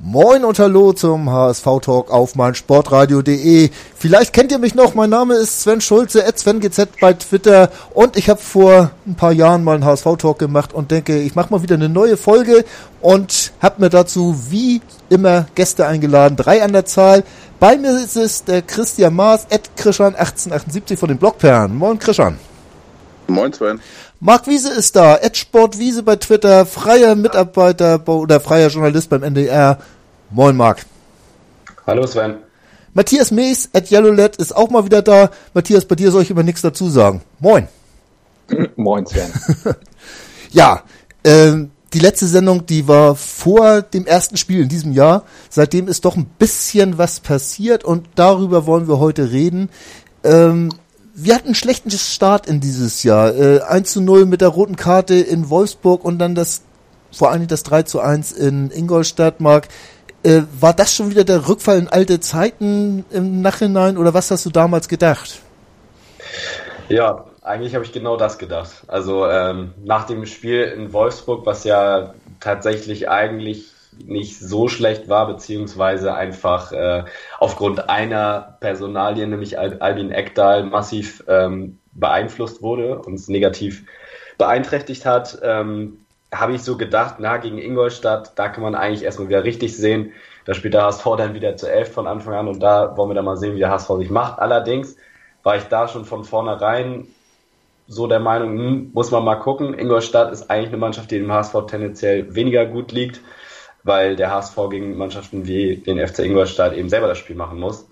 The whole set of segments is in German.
Moin und hallo zum HSV-Talk auf meinsportradio.de. Vielleicht kennt ihr mich noch, mein Name ist Sven Schulze, SvenGZ bei Twitter und ich habe vor ein paar Jahren mal einen HSV-Talk gemacht und denke, ich mache mal wieder eine neue Folge und habe mir dazu wie immer Gäste eingeladen, drei an der Zahl. Bei mir ist es der Christian Maas, at Krischan1878 von den Blockperlen. Moin Krischan. Moin Sven. Marc Wiese ist da, Edsport Wiese bei Twitter, freier Mitarbeiter oder freier Journalist beim NDR. Moin Marc. Hallo Sven. Matthias Mees at YellowLed ist auch mal wieder da. Matthias, bei dir soll ich immer nichts dazu sagen. Moin. Moin Sven. ja, ähm, die letzte Sendung, die war vor dem ersten Spiel in diesem Jahr. Seitdem ist doch ein bisschen was passiert und darüber wollen wir heute reden. Ähm, wir hatten einen schlechten Start in dieses Jahr. Äh, 1 zu 0 mit der roten Karte in Wolfsburg und dann das, vor allem das 3 zu 1 in Ingolstadt, Mark. Äh, war das schon wieder der Rückfall in alte Zeiten im Nachhinein oder was hast du damals gedacht? Ja, eigentlich habe ich genau das gedacht. Also ähm, nach dem Spiel in Wolfsburg, was ja tatsächlich eigentlich nicht so schlecht war, beziehungsweise einfach äh, aufgrund einer Personalie, nämlich Al Albin Ekdal, massiv ähm, beeinflusst wurde, uns negativ beeinträchtigt hat, ähm, habe ich so gedacht, na, gegen Ingolstadt, da kann man eigentlich erstmal wieder richtig sehen. Da spielt der HSV dann wieder zu elf von Anfang an und da wollen wir dann mal sehen, wie der HSV sich macht. Allerdings war ich da schon von vornherein so der Meinung, hm, muss man mal gucken. Ingolstadt ist eigentlich eine Mannschaft, die dem HSV tendenziell weniger gut liegt weil der HSV gegen Mannschaften wie den FC Ingolstadt eben selber das Spiel machen muss.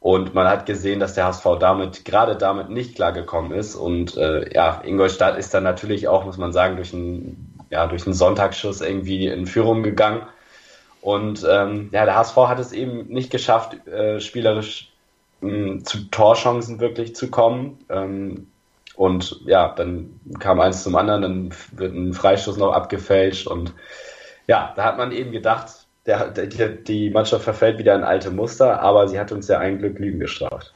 Und man hat gesehen, dass der HSV damit, gerade damit nicht klargekommen ist. Und äh, ja, Ingolstadt ist dann natürlich auch, muss man sagen, durch einen, ja, durch einen Sonntagsschuss irgendwie in Führung gegangen. Und ähm, ja, der HSV hat es eben nicht geschafft, äh, spielerisch mh, hm, zu Torchancen wirklich zu kommen. Ähm, und ja, dann kam eins zum anderen, dann wird ein Freistoß noch abgefälscht und ja, da hat man eben gedacht, der, der, die Mannschaft verfällt wieder in alte Muster, aber sie hat uns ja ein Glück Lügen gestraft.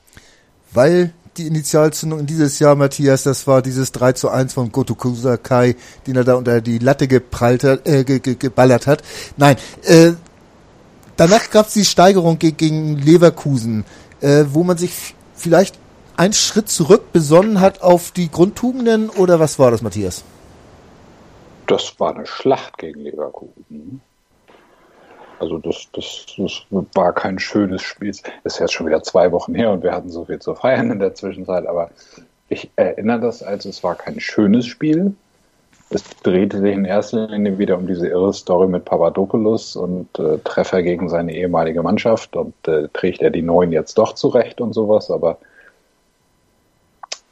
Weil die Initialzündung in dieses Jahr, Matthias, das war dieses 3 zu 1 von Goto Kusakai, den er da unter die Latte geprallt hat, äh, ge, ge, geballert hat. Nein, äh, danach gab es die Steigerung gegen Leverkusen, äh, wo man sich vielleicht einen Schritt zurück besonnen hat auf die Grundtugenden oder was war das, Matthias? Das war eine Schlacht gegen Leverkusen. Also das, das, das war kein schönes Spiel. Es ist jetzt schon wieder zwei Wochen her und wir hatten so viel zu feiern in der Zwischenzeit, aber ich erinnere das als es war kein schönes Spiel. Es drehte sich in erster Linie wieder um diese irre Story mit Papadopoulos und äh, Treffer gegen seine ehemalige Mannschaft und äh, trägt er die Neuen jetzt doch zurecht und sowas, aber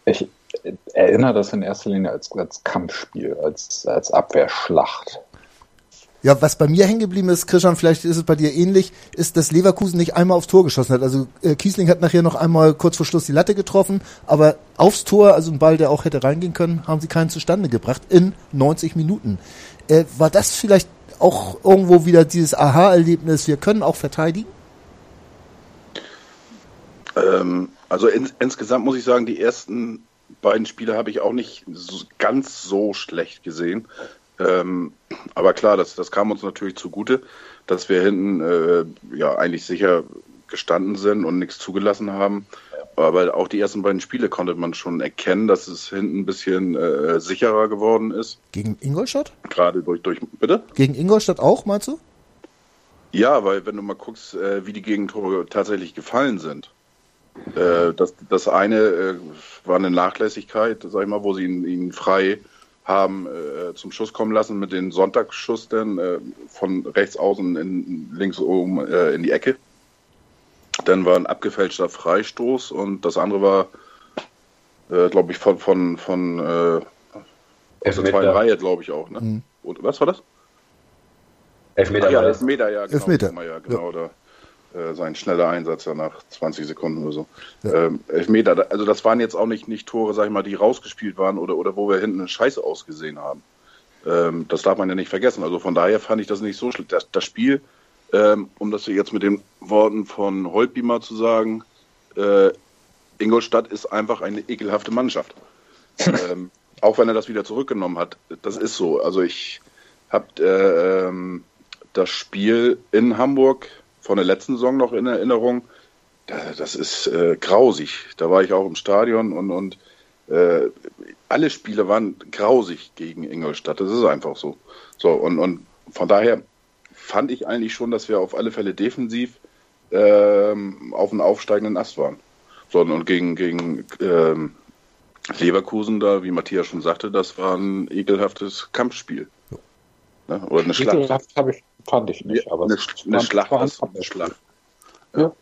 ich, erinnere das in erster Linie als, als Kampfspiel, als, als Abwehrschlacht. Ja, was bei mir hängen geblieben ist, Christian, vielleicht ist es bei dir ähnlich, ist, dass Leverkusen nicht einmal aufs Tor geschossen hat. Also äh, Kiesling hat nachher noch einmal kurz vor Schluss die Latte getroffen, aber aufs Tor, also ein Ball, der auch hätte reingehen können, haben sie keinen zustande gebracht in 90 Minuten. Äh, war das vielleicht auch irgendwo wieder dieses Aha-Erlebnis, wir können auch verteidigen? Ähm, also in, insgesamt muss ich sagen, die ersten beiden Spiele habe ich auch nicht ganz so schlecht gesehen. Ähm, aber klar, das, das kam uns natürlich zugute, dass wir hinten äh, ja eigentlich sicher gestanden sind und nichts zugelassen haben. Aber auch die ersten beiden Spiele konnte man schon erkennen, dass es hinten ein bisschen äh, sicherer geworden ist. Gegen Ingolstadt? Gerade durch, durch, bitte? Gegen Ingolstadt auch, meinst du? Ja, weil wenn du mal guckst, äh, wie die Gegentore tatsächlich gefallen sind. Äh, das, das eine äh, war eine Nachlässigkeit, sag ich mal, wo sie ihn, ihn frei haben äh, zum Schuss kommen lassen mit den Sonntagsschuss dann äh, von rechts außen in, links oben äh, in die Ecke. Dann war ein abgefälschter Freistoß und das andere war, äh, glaube ich, von von von äh, aus der zweiten Reihe, glaube ich auch. Ne? Mhm. Und was war das? Elfmeter. ja, Elfmeter, ja, genau. Elfmeter. Ja, genau, ja. Da sein schneller Einsatz ja nach 20 Sekunden oder so. Ja. Ähm, Elfmeter, also das waren jetzt auch nicht, nicht Tore, sag ich mal, die rausgespielt waren oder, oder wo wir hinten eine Scheiße ausgesehen haben. Ähm, das darf man ja nicht vergessen. Also von daher fand ich das nicht so schlimm. Das, das Spiel, ähm, um das jetzt mit den Worten von Holtby mal zu sagen, äh, Ingolstadt ist einfach eine ekelhafte Mannschaft. ähm, auch wenn er das wieder zurückgenommen hat. Das ist so. Also ich habe äh, ähm, das Spiel in Hamburg von der letzten Saison noch in Erinnerung. Das ist äh, grausig. Da war ich auch im Stadion und, und äh, alle Spiele waren grausig gegen Ingolstadt. Das ist einfach so. So, und, und von daher fand ich eigentlich schon, dass wir auf alle Fälle defensiv ähm, auf einem aufsteigenden Ast waren. So, und gegen, gegen ähm, Leverkusen da, wie Matthias schon sagte, das war ein ekelhaftes Kampfspiel. Ne? Oder eine Schlacht. Ekelhaft ich, fand ich nicht, aber eine, eine Schlacht, war eine Schlacht. Ja.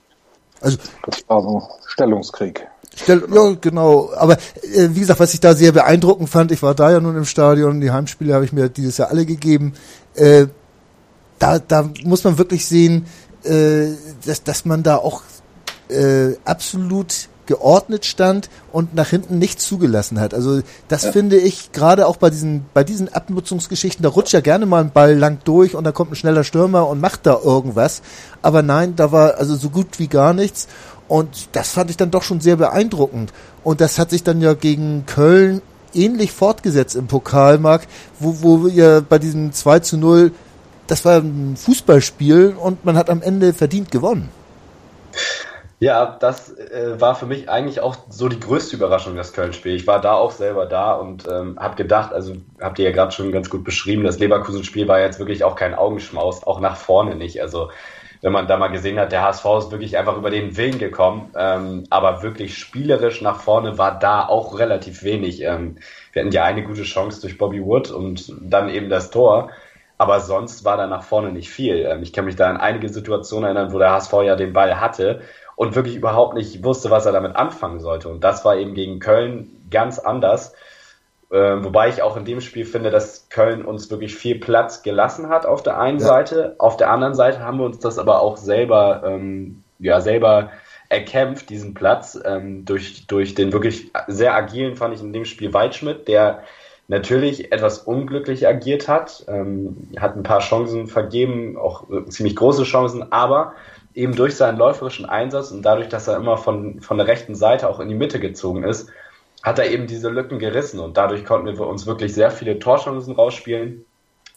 Also, das war so Stellungskrieg. Stell, ja, genau. Aber äh, wie gesagt, was ich da sehr beeindruckend fand, ich war da ja nun im Stadion, die Heimspiele habe ich mir dieses Jahr alle gegeben. Äh, da, da muss man wirklich sehen, äh, dass, dass man da auch äh, absolut geordnet stand und nach hinten nichts zugelassen hat. Also das ja. finde ich gerade auch bei diesen bei diesen Abnutzungsgeschichten, da rutscht ja gerne mal ein Ball lang durch und da kommt ein schneller Stürmer und macht da irgendwas. Aber nein, da war also so gut wie gar nichts. Und das fand ich dann doch schon sehr beeindruckend. Und das hat sich dann ja gegen Köln ähnlich fortgesetzt im Pokalmarkt, wo, wo wir bei diesem 2 zu 0, das war ein Fußballspiel und man hat am Ende verdient gewonnen. Ja, das äh, war für mich eigentlich auch so die größte Überraschung, das Köln-Spiel. Ich war da auch selber da und ähm, habe gedacht, also habt ihr ja gerade schon ganz gut beschrieben, das Leverkusen-Spiel war jetzt wirklich auch kein Augenschmaus, auch nach vorne nicht. Also wenn man da mal gesehen hat, der HSV ist wirklich einfach über den Willen gekommen, ähm, aber wirklich spielerisch nach vorne war da auch relativ wenig. Ähm, wir hatten ja eine gute Chance durch Bobby Wood und dann eben das Tor. Aber sonst war da nach vorne nicht viel. Ähm, ich kann mich da an einige Situationen erinnern, wo der HSV ja den Ball hatte und wirklich überhaupt nicht wusste, was er damit anfangen sollte. Und das war eben gegen Köln ganz anders. Äh, wobei ich auch in dem Spiel finde, dass Köln uns wirklich viel Platz gelassen hat auf der einen ja. Seite. Auf der anderen Seite haben wir uns das aber auch selber, ähm, ja, selber erkämpft, diesen Platz, ähm, durch, durch den wirklich sehr agilen, fand ich in dem Spiel Waldschmidt, der natürlich etwas unglücklich agiert hat, ähm, hat ein paar Chancen vergeben, auch äh, ziemlich große Chancen, aber eben durch seinen läuferischen Einsatz und dadurch, dass er immer von, von der rechten Seite auch in die Mitte gezogen ist, hat er eben diese Lücken gerissen und dadurch konnten wir uns wirklich sehr viele Torchancen rausspielen.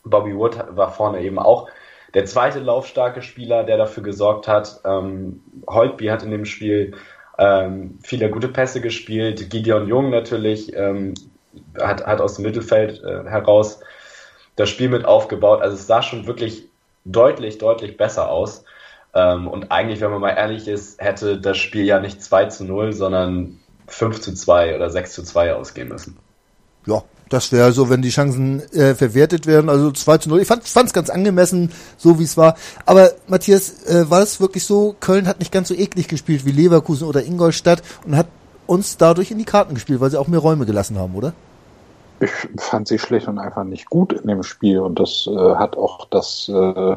Bobby Wood war vorne eben auch der zweite laufstarke Spieler, der dafür gesorgt hat. Ähm, Holtby hat in dem Spiel ähm, viele gute Pässe gespielt. Gideon Jung natürlich ähm, hat, hat aus dem Mittelfeld äh, heraus das Spiel mit aufgebaut. Also es sah schon wirklich deutlich, deutlich besser aus. Ähm, und eigentlich, wenn man mal ehrlich ist, hätte das Spiel ja nicht 2 zu 0, sondern 5 zu 2 oder 6 zu 2 ausgehen müssen. Ja, das wäre so, wenn die Chancen äh, verwertet werden. Also 2 zu 0. Ich fand es ganz angemessen, so wie es war. Aber Matthias, äh, war es wirklich so, Köln hat nicht ganz so eklig gespielt wie Leverkusen oder Ingolstadt und hat uns dadurch in die Karten gespielt, weil sie auch mehr Räume gelassen haben, oder? Ich fand sie schlicht und einfach nicht gut in dem Spiel und das äh, hat auch das äh,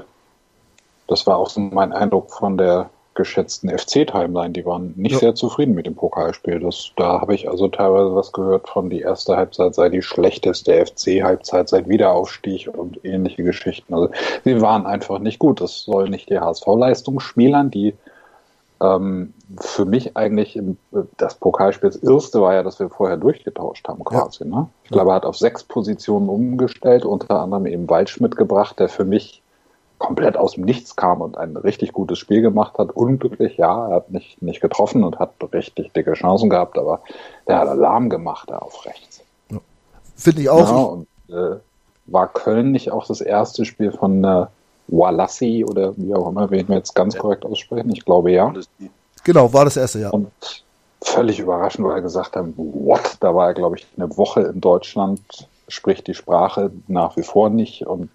das war auch so mein Eindruck von der geschätzten FC-Timeline. Die waren nicht ja. sehr zufrieden mit dem Pokalspiel. Das, da habe ich also teilweise was gehört von die erste Halbzeit sei die schlechteste FC-Halbzeit seit Wiederaufstieg und ähnliche Geschichten. Also sie waren einfach nicht gut. Das soll nicht die HSV-Leistung schmälern, die ähm, für mich eigentlich im, das Pokalspiel das erste war ja, dass wir vorher durchgetauscht haben quasi. Ja. Ne? Ich glaube, er hat auf sechs Positionen umgestellt, unter anderem eben Waldschmidt gebracht, der für mich komplett aus dem Nichts kam und ein richtig gutes Spiel gemacht hat. Unglücklich, ja, er hat nicht, nicht getroffen und hat richtig dicke Chancen gehabt, aber der hat Alarm gemacht da auf rechts. Ja. Finde ich auch. Ja, und, äh, war Köln nicht auch das erste Spiel von äh, Walassi oder wie auch immer, wenn ich mir jetzt ganz korrekt aussprechen? Ich glaube ja. Genau, war das erste, ja. Und völlig überraschend, weil er gesagt hat, what? Da war er, glaube ich, eine Woche in Deutschland, spricht die Sprache nach wie vor nicht und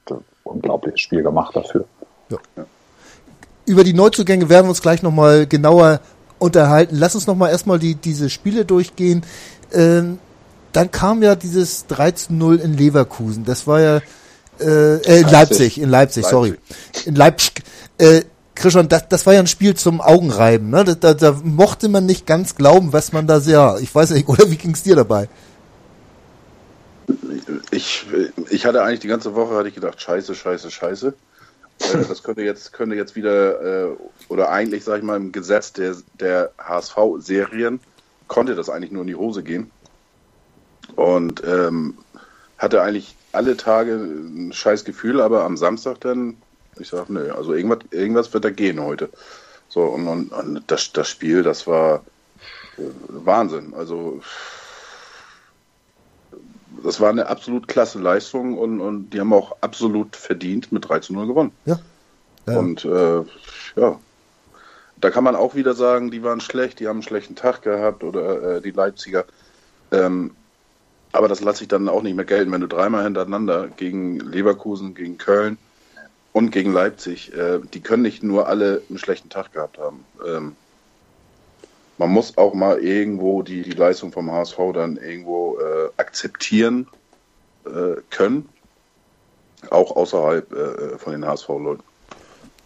unglaubliches Spiel gemacht dafür. Ja. Über die Neuzugänge werden wir uns gleich nochmal genauer unterhalten. Lass uns nochmal erstmal die, diese Spiele durchgehen. Ähm, dann kam ja dieses 13-0 in Leverkusen. Das war ja äh, äh, in Leipzig. Leipzig, in Leipzig, Leipzig. sorry. In Leipzig. Äh, Christian, das, das war ja ein Spiel zum Augenreiben, ne? Da, da, da mochte man nicht ganz glauben, was man da sehr, ich weiß nicht, oder wie ging's dir dabei? Ich, ich hatte eigentlich die ganze Woche hatte ich gedacht, scheiße, scheiße, scheiße. Äh, das könnte jetzt, könnte jetzt wieder, äh, oder eigentlich, sag ich mal, im Gesetz der, der HSV-Serien, konnte das eigentlich nur in die Hose gehen. Und ähm, hatte eigentlich alle Tage ein scheiß Gefühl, aber am Samstag dann, ich sag, nö, also irgendwas, irgendwas wird da gehen heute. So, und, und, und das, das Spiel, das war äh, Wahnsinn. Also das war eine absolut klasse Leistung und, und die haben auch absolut verdient mit 3 zu 0 gewonnen. Ja. ja. Und äh, ja, da kann man auch wieder sagen, die waren schlecht, die haben einen schlechten Tag gehabt oder äh, die Leipziger. Ähm, aber das lasse ich dann auch nicht mehr gelten, wenn du dreimal hintereinander gegen Leverkusen, gegen Köln und gegen Leipzig, äh, die können nicht nur alle einen schlechten Tag gehabt haben. Ähm, man muss auch mal irgendwo die, die Leistung vom HSV dann irgendwo äh, akzeptieren äh, können, auch außerhalb äh, von den HSV-Leuten.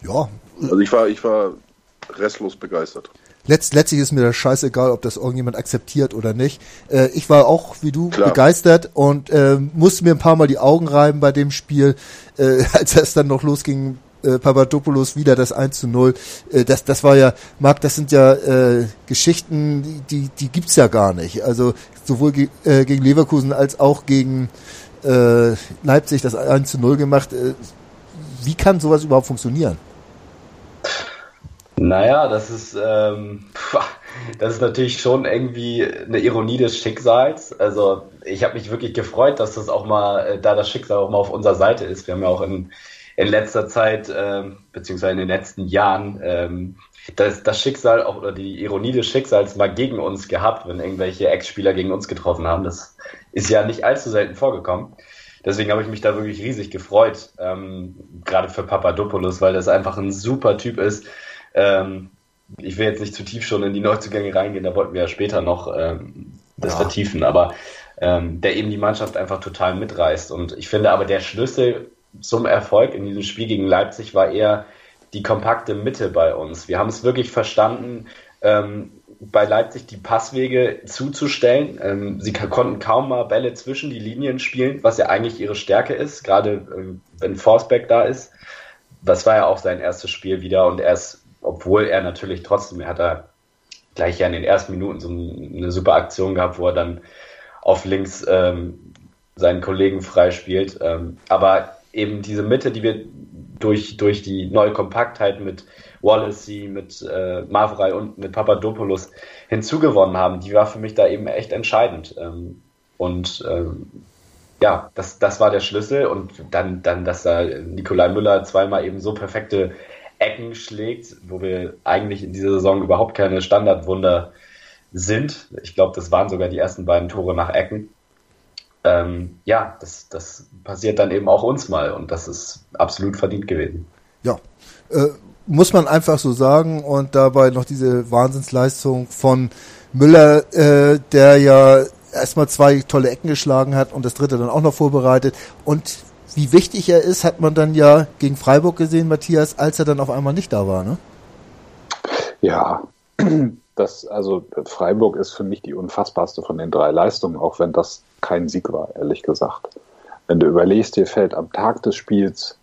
Ja. Also ich war, ich war restlos begeistert. Letzt, letztlich ist mir das scheißegal, ob das irgendjemand akzeptiert oder nicht. Äh, ich war auch, wie du, Klar. begeistert und äh, musste mir ein paar Mal die Augen reiben bei dem Spiel, äh, als es dann noch losging äh, Papadopoulos wieder das 1 zu 0. Äh, das, das war ja, Marc, das sind ja äh, Geschichten, die, die gibt's ja gar nicht. Also sowohl ge äh, gegen Leverkusen als auch gegen äh, Leipzig das 1 zu 0 gemacht. Äh, wie kann sowas überhaupt funktionieren? Naja, das ist, ähm, das ist natürlich schon irgendwie eine Ironie des Schicksals. Also ich habe mich wirklich gefreut, dass das auch mal, äh, da das Schicksal auch mal auf unserer Seite ist. Wir haben ja auch in in letzter Zeit, ähm, beziehungsweise in den letzten Jahren, ähm, das, das Schicksal auch, oder die Ironie des Schicksals mal gegen uns gehabt, wenn irgendwelche Ex-Spieler gegen uns getroffen haben. Das ist ja nicht allzu selten vorgekommen. Deswegen habe ich mich da wirklich riesig gefreut, ähm, gerade für Papadopoulos, weil das einfach ein super Typ ist. Ähm, ich will jetzt nicht zu tief schon in die Neuzugänge reingehen, da wollten wir ja später noch ähm, das ja. vertiefen, aber ähm, der eben die Mannschaft einfach total mitreißt. Und ich finde aber der Schlüssel zum Erfolg in diesem Spiel gegen Leipzig war eher die kompakte Mitte bei uns. Wir haben es wirklich verstanden, ähm, bei Leipzig die Passwege zuzustellen. Ähm, sie konnten kaum mal Bälle zwischen die Linien spielen, was ja eigentlich ihre Stärke ist, gerade ähm, wenn Forsberg da ist. Das war ja auch sein erstes Spiel wieder und er ist, obwohl er natürlich trotzdem, er hat da gleich ja in den ersten Minuten so eine super Aktion gehabt, wo er dann auf links ähm, seinen Kollegen freispielt. Ähm, aber eben diese Mitte, die wir durch, durch die neue Kompaktheit mit Wallacey, mit äh, Mavrei und mit Papadopoulos hinzugewonnen haben, die war für mich da eben echt entscheidend. Ähm, und ähm, ja, das, das war der Schlüssel. Und dann, dann, dass da Nikolai Müller zweimal eben so perfekte Ecken schlägt, wo wir eigentlich in dieser Saison überhaupt keine Standardwunder sind. Ich glaube, das waren sogar die ersten beiden Tore nach Ecken ähm, ja, das, das passiert dann eben auch uns mal und das ist absolut verdient gewesen. Ja, äh, muss man einfach so sagen und dabei noch diese Wahnsinnsleistung von Müller, äh, der ja erstmal zwei tolle Ecken geschlagen hat und das dritte dann auch noch vorbereitet und wie wichtig er ist, hat man dann ja gegen Freiburg gesehen, Matthias, als er dann auf einmal nicht da war, ne? Ja, das, also Freiburg ist für mich die unfassbarste von den drei Leistungen, auch wenn das kein Sieg war, ehrlich gesagt. Wenn du überlegst, dir fällt am Tag des Spiels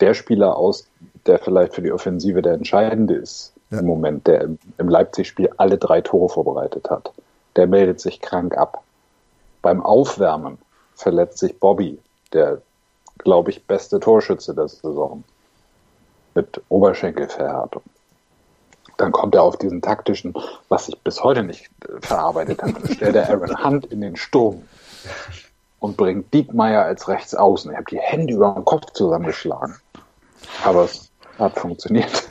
der Spieler aus, der vielleicht für die Offensive der entscheidende ist ja. im Moment, der im, Leipzig-Spiel alle drei Tore vorbereitet hat. Der meldet sich krank ab. Beim Aufwärmen verletzt sich Bobby, der, glaube ich, beste Torschütze der Saison, mit Oberschenkelverhärtung dann kommt er auf diesen taktischen, was ich bis heute nicht verarbeitet habe. Stellt er Aaron Hunt in den Sturm und bringt Diekmeyer als Rechtsaußen. Ich habe die Hände über den Kopf zusammengeschlagen. Aber es hat funktioniert.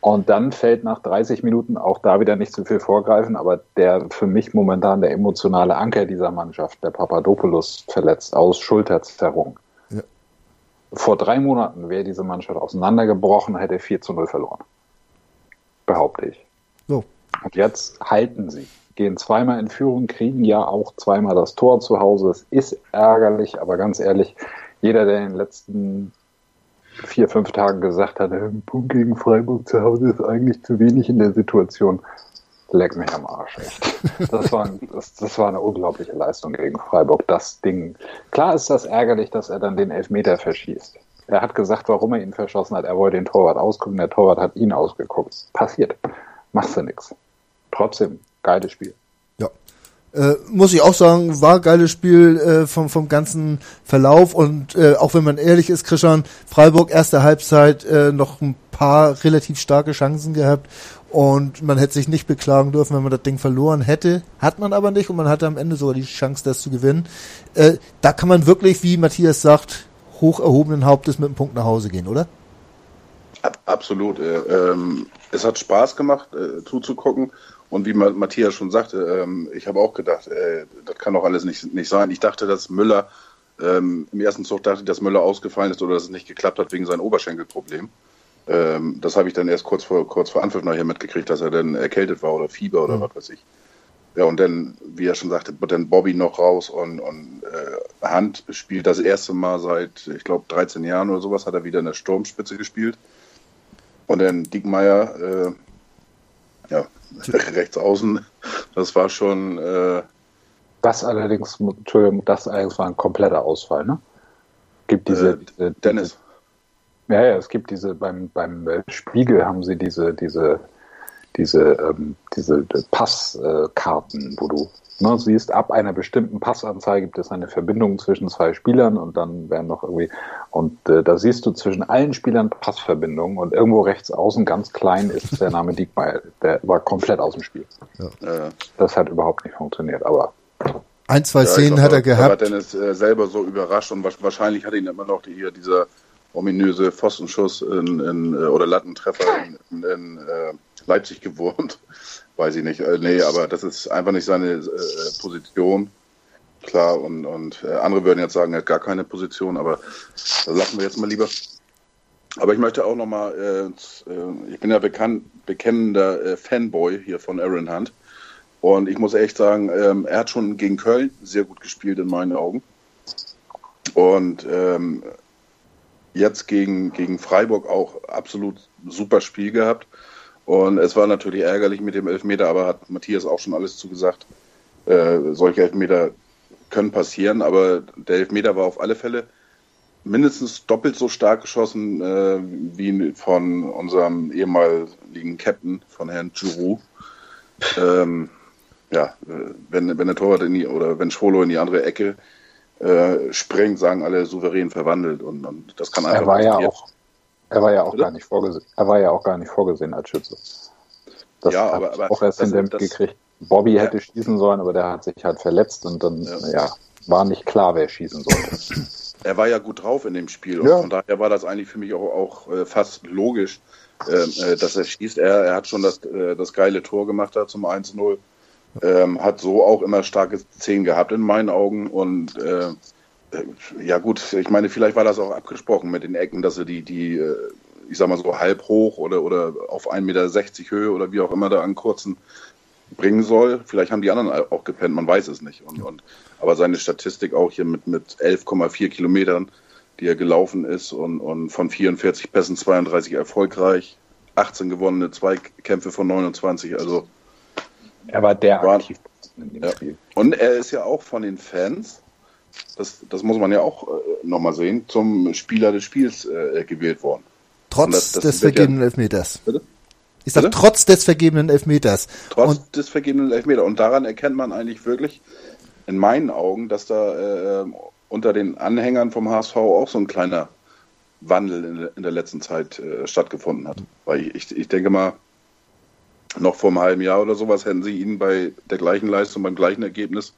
Und dann fällt nach 30 Minuten auch da wieder nicht zu viel vorgreifen, aber der für mich momentan der emotionale Anker dieser Mannschaft, der Papadopoulos, verletzt aus Schulterzerrung. Ja. Vor drei Monaten wäre diese Mannschaft auseinandergebrochen, hätte 4 zu 0 verloren behaupte ich. So. Und jetzt halten sie. Gehen zweimal in Führung, kriegen ja auch zweimal das Tor zu Hause. Es ist ärgerlich, aber ganz ehrlich, jeder, der in den letzten vier, fünf Tagen gesagt hat, ein Punkt gegen Freiburg zu Hause ist eigentlich zu wenig in der Situation. Leck mich am Arsch, echt. Das war, das, das war eine unglaubliche Leistung gegen Freiburg. Das Ding. Klar ist das ärgerlich, dass er dann den Elfmeter verschießt. Er hat gesagt, warum er ihn verschossen hat. Er wollte den Torwart ausgucken, der Torwart hat ihn ausgeguckt. Passiert. Machst du nix. Trotzdem, geiles Spiel. Ja. Äh, muss ich auch sagen, war geiles Spiel äh, vom, vom ganzen Verlauf und äh, auch wenn man ehrlich ist, Christian, Freiburg erste Halbzeit äh, noch ein paar relativ starke Chancen gehabt und man hätte sich nicht beklagen dürfen, wenn man das Ding verloren hätte. Hat man aber nicht und man hatte am Ende sogar die Chance, das zu gewinnen. Äh, da kann man wirklich, wie Matthias sagt, hoch erhobenen Hauptes mit einem Punkt nach Hause gehen, oder? Absolut. Äh, ähm, es hat Spaß gemacht, äh, zuzugucken. Und wie Matthias schon sagte, ähm, ich habe auch gedacht, äh, das kann doch alles nicht, nicht sein. Ich dachte, dass Müller, ähm, im ersten Zug dachte ich, dass Müller ausgefallen ist oder dass es nicht geklappt hat wegen seinem Oberschenkelproblem. Ähm, das habe ich dann erst kurz vor, kurz vor Anpfiff nachher mitgekriegt, dass er dann erkältet war oder Fieber oder mhm. was weiß ich. Ja, und dann, wie er schon sagte, wird dann Bobby noch raus und, und äh, Hand spielt das erste Mal seit, ich glaube, 13 Jahren oder sowas, hat er wieder in der Sturmspitze gespielt. Und dann Diekmeyer, äh, ja, rechts außen, das war schon. Äh, das allerdings, Entschuldigung, das allerdings war ein kompletter Ausfall, ne? Gibt diese. Äh, diese Dennis. Ja, ja, es gibt diese, beim, beim Spiegel haben sie diese, diese, diese, ähm, diese Passkarten, wo du ne, siehst, ab einer bestimmten Passanzahl gibt es eine Verbindung zwischen zwei Spielern und dann werden noch irgendwie, und äh, da siehst du zwischen allen Spielern Passverbindungen und irgendwo rechts außen ganz klein ist der Name Diekmeyer. Der war komplett aus dem Spiel. Ja. Das hat überhaupt nicht funktioniert, aber ein, zwei Szenen glaub, hat er gehabt. Aber Dennis äh, selber so überrascht und wahrscheinlich hat ihn immer noch die, hier dieser ominöse Pfostenschuss in, in, äh, oder Lattentreffer in, in, in äh, Leipzig gewurmt. Weiß ich nicht. Äh, nee, aber das ist einfach nicht seine äh, Position. Klar, und, und äh, andere würden jetzt sagen, er hat gar keine Position, aber das lassen wir jetzt mal lieber. Aber ich möchte auch nochmal, äh, äh, ich bin ja bekannt, bekennender äh, Fanboy hier von Aaron Hunt. Und ich muss echt sagen, ähm, er hat schon gegen Köln sehr gut gespielt in meinen Augen. Und ähm, jetzt gegen, gegen Freiburg auch absolut super Spiel gehabt. Und es war natürlich ärgerlich mit dem Elfmeter, aber hat Matthias auch schon alles zugesagt. Äh, solche Elfmeter können passieren, aber der Elfmeter war auf alle Fälle mindestens doppelt so stark geschossen äh, wie von unserem ehemaligen Captain, von Herrn Giroud. Ähm, ja, äh, wenn, wenn der Torwart in die, oder wenn Schwolo in die andere Ecke äh, springt, sagen alle souverän verwandelt und, und das kann einfach er war ja auch Er war ja auch gar nicht vorgesehen. Er war ja auch gar nicht vorgesehen als Schütze. Das ja, aber, aber auch erst in dem gekriegt. Bobby ja. hätte schießen sollen, aber der hat sich halt verletzt und dann ja. ja war nicht klar, wer schießen sollte. Er war ja gut drauf in dem Spiel und von daher war das eigentlich für mich auch, auch äh, fast logisch, ähm, äh, dass er schießt. Er, er hat schon das, äh, das geile Tor gemacht da zum 1-0 ähm, hat so auch immer starke Szenen gehabt in meinen Augen und äh, ja gut, ich meine, vielleicht war das auch abgesprochen mit den Ecken, dass er die, die, äh, ich sag mal so halb hoch oder, oder auf 1,60 Meter Höhe oder wie auch immer da an kurzen bringen soll. Vielleicht haben die anderen auch gepennt, man weiß es nicht. Und, und, aber seine Statistik auch hier mit, mit 11,4 Kilometern, die er gelaufen ist und, und von 44 Pässen 32 erfolgreich, 18 gewonnene Zweikämpfe von 29, also er war der war, aktiv in dem ja. Spiel. Und er ist ja auch von den Fans, das, das muss man ja auch äh, nochmal sehen, zum Spieler des Spiels äh, gewählt worden. Trotz das, das des vergebenen ja, Elfmeters. Bitte? Ich sag, trotz des vergebenen Elfmeters. Trotz und, des vergebenen Elfmeters. Und daran erkennt man eigentlich wirklich, in meinen Augen, dass da äh, unter den Anhängern vom HSV auch so ein kleiner Wandel in, in der letzten Zeit äh, stattgefunden hat. Weil ich, ich denke mal, noch vor einem halben Jahr oder sowas hätten sie ihn bei der gleichen Leistung, beim gleichen Ergebnis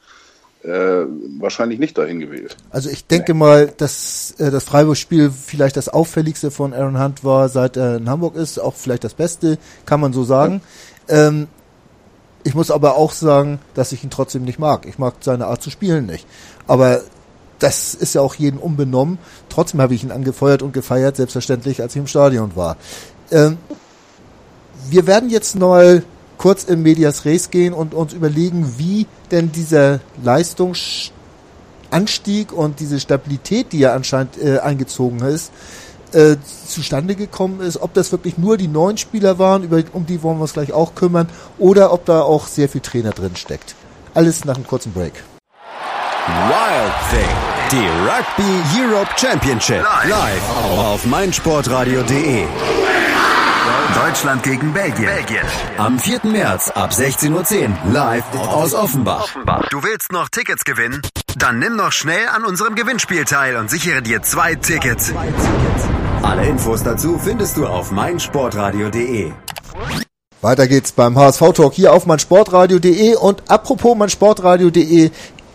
äh, wahrscheinlich nicht dahin gewählt. Also ich denke nee. mal, dass äh, das Freiburg-Spiel vielleicht das auffälligste von Aaron Hunt war, seit er in Hamburg ist, auch vielleicht das Beste, kann man so sagen. Ja. Ähm, ich muss aber auch sagen, dass ich ihn trotzdem nicht mag. Ich mag seine Art zu spielen nicht. Aber das ist ja auch jedem unbenommen. Trotzdem habe ich ihn angefeuert und gefeiert, selbstverständlich, als ich im Stadion war. Ähm, wir werden jetzt mal kurz in Medias Res gehen und uns überlegen, wie denn dieser Leistungsanstieg und diese Stabilität, die ja anscheinend äh, eingezogen ist, äh, zustande gekommen ist, ob das wirklich nur die neuen Spieler waren, über, um die wollen wir uns gleich auch kümmern, oder ob da auch sehr viel Trainer drin steckt. Alles nach einem kurzen Break. Wild Thing, die Rugby Europe Championship, live auf meinsportradio.de. Deutschland gegen Belgien. Belgien. Am 4. März ab 16.10 Uhr live aus Offenbach. Du willst noch Tickets gewinnen? Dann nimm noch schnell an unserem Gewinnspiel teil und sichere dir zwei Tickets. Alle Infos dazu findest du auf meinsportradio.de. Weiter geht's beim HSV-Talk hier auf meinsportradio.de und apropos meinsportradio.de,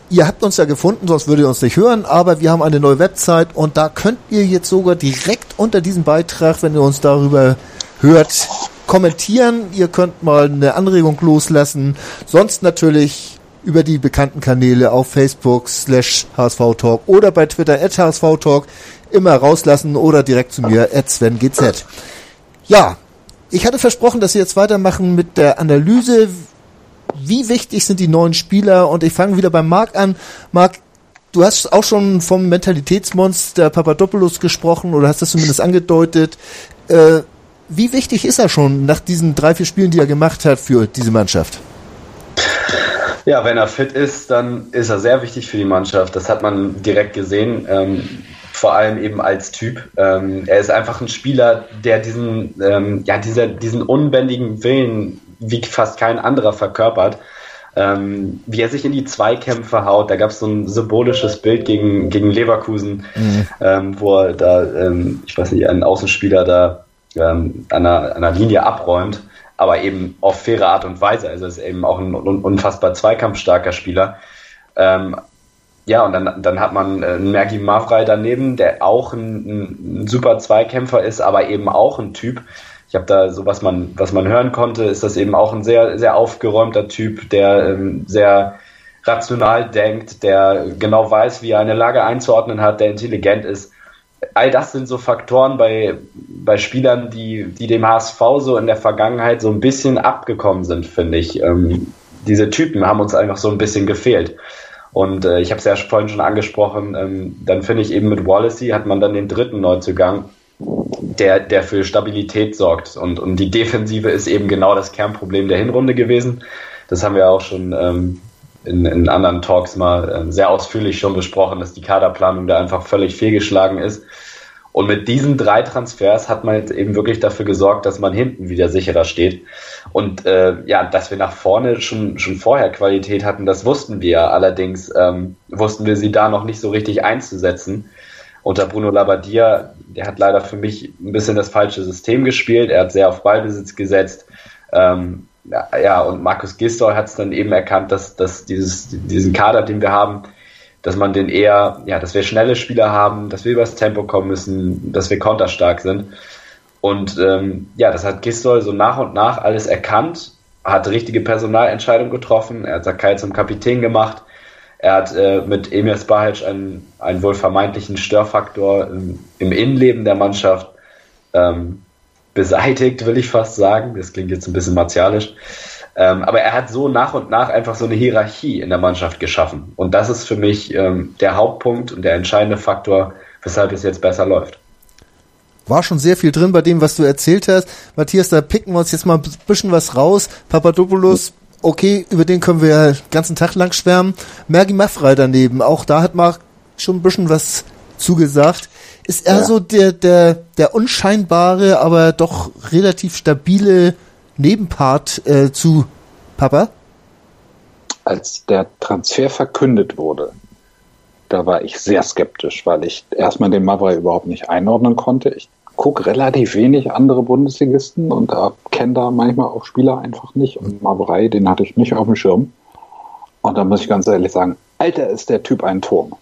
ihr habt uns ja gefunden, sonst würdet ihr uns nicht hören, aber wir haben eine neue Website und da könnt ihr jetzt sogar direkt unter diesem Beitrag, wenn ihr uns darüber hört, kommentieren. Ihr könnt mal eine Anregung loslassen. Sonst natürlich über die bekannten Kanäle auf Facebook slash HSV Talk oder bei Twitter at HSV Talk immer rauslassen oder direkt zu mir at SvenGZ. Ja, ich hatte versprochen, dass wir jetzt weitermachen mit der Analyse. Wie wichtig sind die neuen Spieler? Und ich fange wieder beim Marc an. Marc, du hast auch schon vom Mentalitätsmonster Papadopoulos gesprochen oder hast das zumindest angedeutet. Äh, wie wichtig ist er schon nach diesen drei, vier Spielen, die er gemacht hat für diese Mannschaft? Ja, wenn er fit ist, dann ist er sehr wichtig für die Mannschaft. Das hat man direkt gesehen. Ähm, vor allem eben als Typ. Ähm, er ist einfach ein Spieler, der diesen, ähm, ja, dieser, diesen unbändigen Willen wie fast kein anderer verkörpert. Ähm, wie er sich in die Zweikämpfe haut. Da gab es so ein symbolisches Bild gegen, gegen Leverkusen, mhm. ähm, wo er da, ähm, ich weiß nicht, einen Außenspieler da ähm, an, einer, einer Linie abräumt, aber eben auf faire Art und Weise. Also ist eben auch ein unfassbar zweikampfstarker Spieler. Ähm, ja, und dann, dann hat man äh, Mergi Mavrei daneben, der auch ein, ein, super Zweikämpfer ist, aber eben auch ein Typ. Ich habe da so, was man, was man hören konnte, ist das eben auch ein sehr, sehr aufgeräumter Typ, der ähm, sehr rational denkt, der genau weiß, wie er eine Lage einzuordnen hat, der intelligent ist. All das sind so Faktoren bei, bei Spielern, die, die dem HSV so in der Vergangenheit so ein bisschen abgekommen sind, finde ich. Ähm, diese Typen haben uns einfach so ein bisschen gefehlt. Und äh, ich habe es ja vorhin schon angesprochen, ähm, dann finde ich eben mit Wallacey hat man dann den dritten Neuzugang, der, der für Stabilität sorgt. Und, und die Defensive ist eben genau das Kernproblem der Hinrunde gewesen. Das haben wir auch schon ähm, in, in anderen Talks mal äh, sehr ausführlich schon besprochen, dass die Kaderplanung da einfach völlig fehlgeschlagen ist. Und mit diesen drei Transfers hat man jetzt eben wirklich dafür gesorgt, dass man hinten wieder sicherer steht. Und äh, ja, dass wir nach vorne schon, schon vorher Qualität hatten, das wussten wir. Allerdings ähm, wussten wir sie da noch nicht so richtig einzusetzen. Unter Bruno Labbadia, der hat leider für mich ein bisschen das falsche System gespielt. Er hat sehr auf Ballbesitz gesetzt. Ähm, ja, und Markus Gisdol hat es dann eben erkannt, dass, dass dieses, diesen Kader, den wir haben, dass man den eher, ja, dass wir schnelle Spieler haben, dass wir übers Tempo kommen müssen, dass wir konterstark sind. Und ähm, ja, das hat Gistol so nach und nach alles erkannt, hat richtige Personalentscheidungen getroffen, er hat Sakai zum Kapitän gemacht, er hat äh, mit Emir Spahic einen, einen wohl vermeintlichen Störfaktor im, im Innenleben der Mannschaft ähm, beseitigt, will ich fast sagen. Das klingt jetzt ein bisschen martialisch. Ähm, aber er hat so nach und nach einfach so eine Hierarchie in der Mannschaft geschaffen. Und das ist für mich ähm, der Hauptpunkt und der entscheidende Faktor, weshalb es jetzt besser läuft. War schon sehr viel drin bei dem, was du erzählt hast. Matthias, da picken wir uns jetzt mal ein bisschen was raus. Papadopoulos, okay, über den können wir ja den ganzen Tag lang schwärmen. Mergi Maffrey daneben, auch da hat Marc schon ein bisschen was zugesagt. Ist er ja. so der, der, der unscheinbare, aber doch relativ stabile Nebenpart äh, zu Papa? Als der Transfer verkündet wurde, da war ich sehr skeptisch, weil ich erstmal den Mavrai überhaupt nicht einordnen konnte. Ich gucke relativ wenig andere Bundesligisten und da kenne da manchmal auch Spieler einfach nicht. Und Mavrai, den hatte ich nicht auf dem Schirm. Und da muss ich ganz ehrlich sagen, Alter, ist der Typ ein Turm.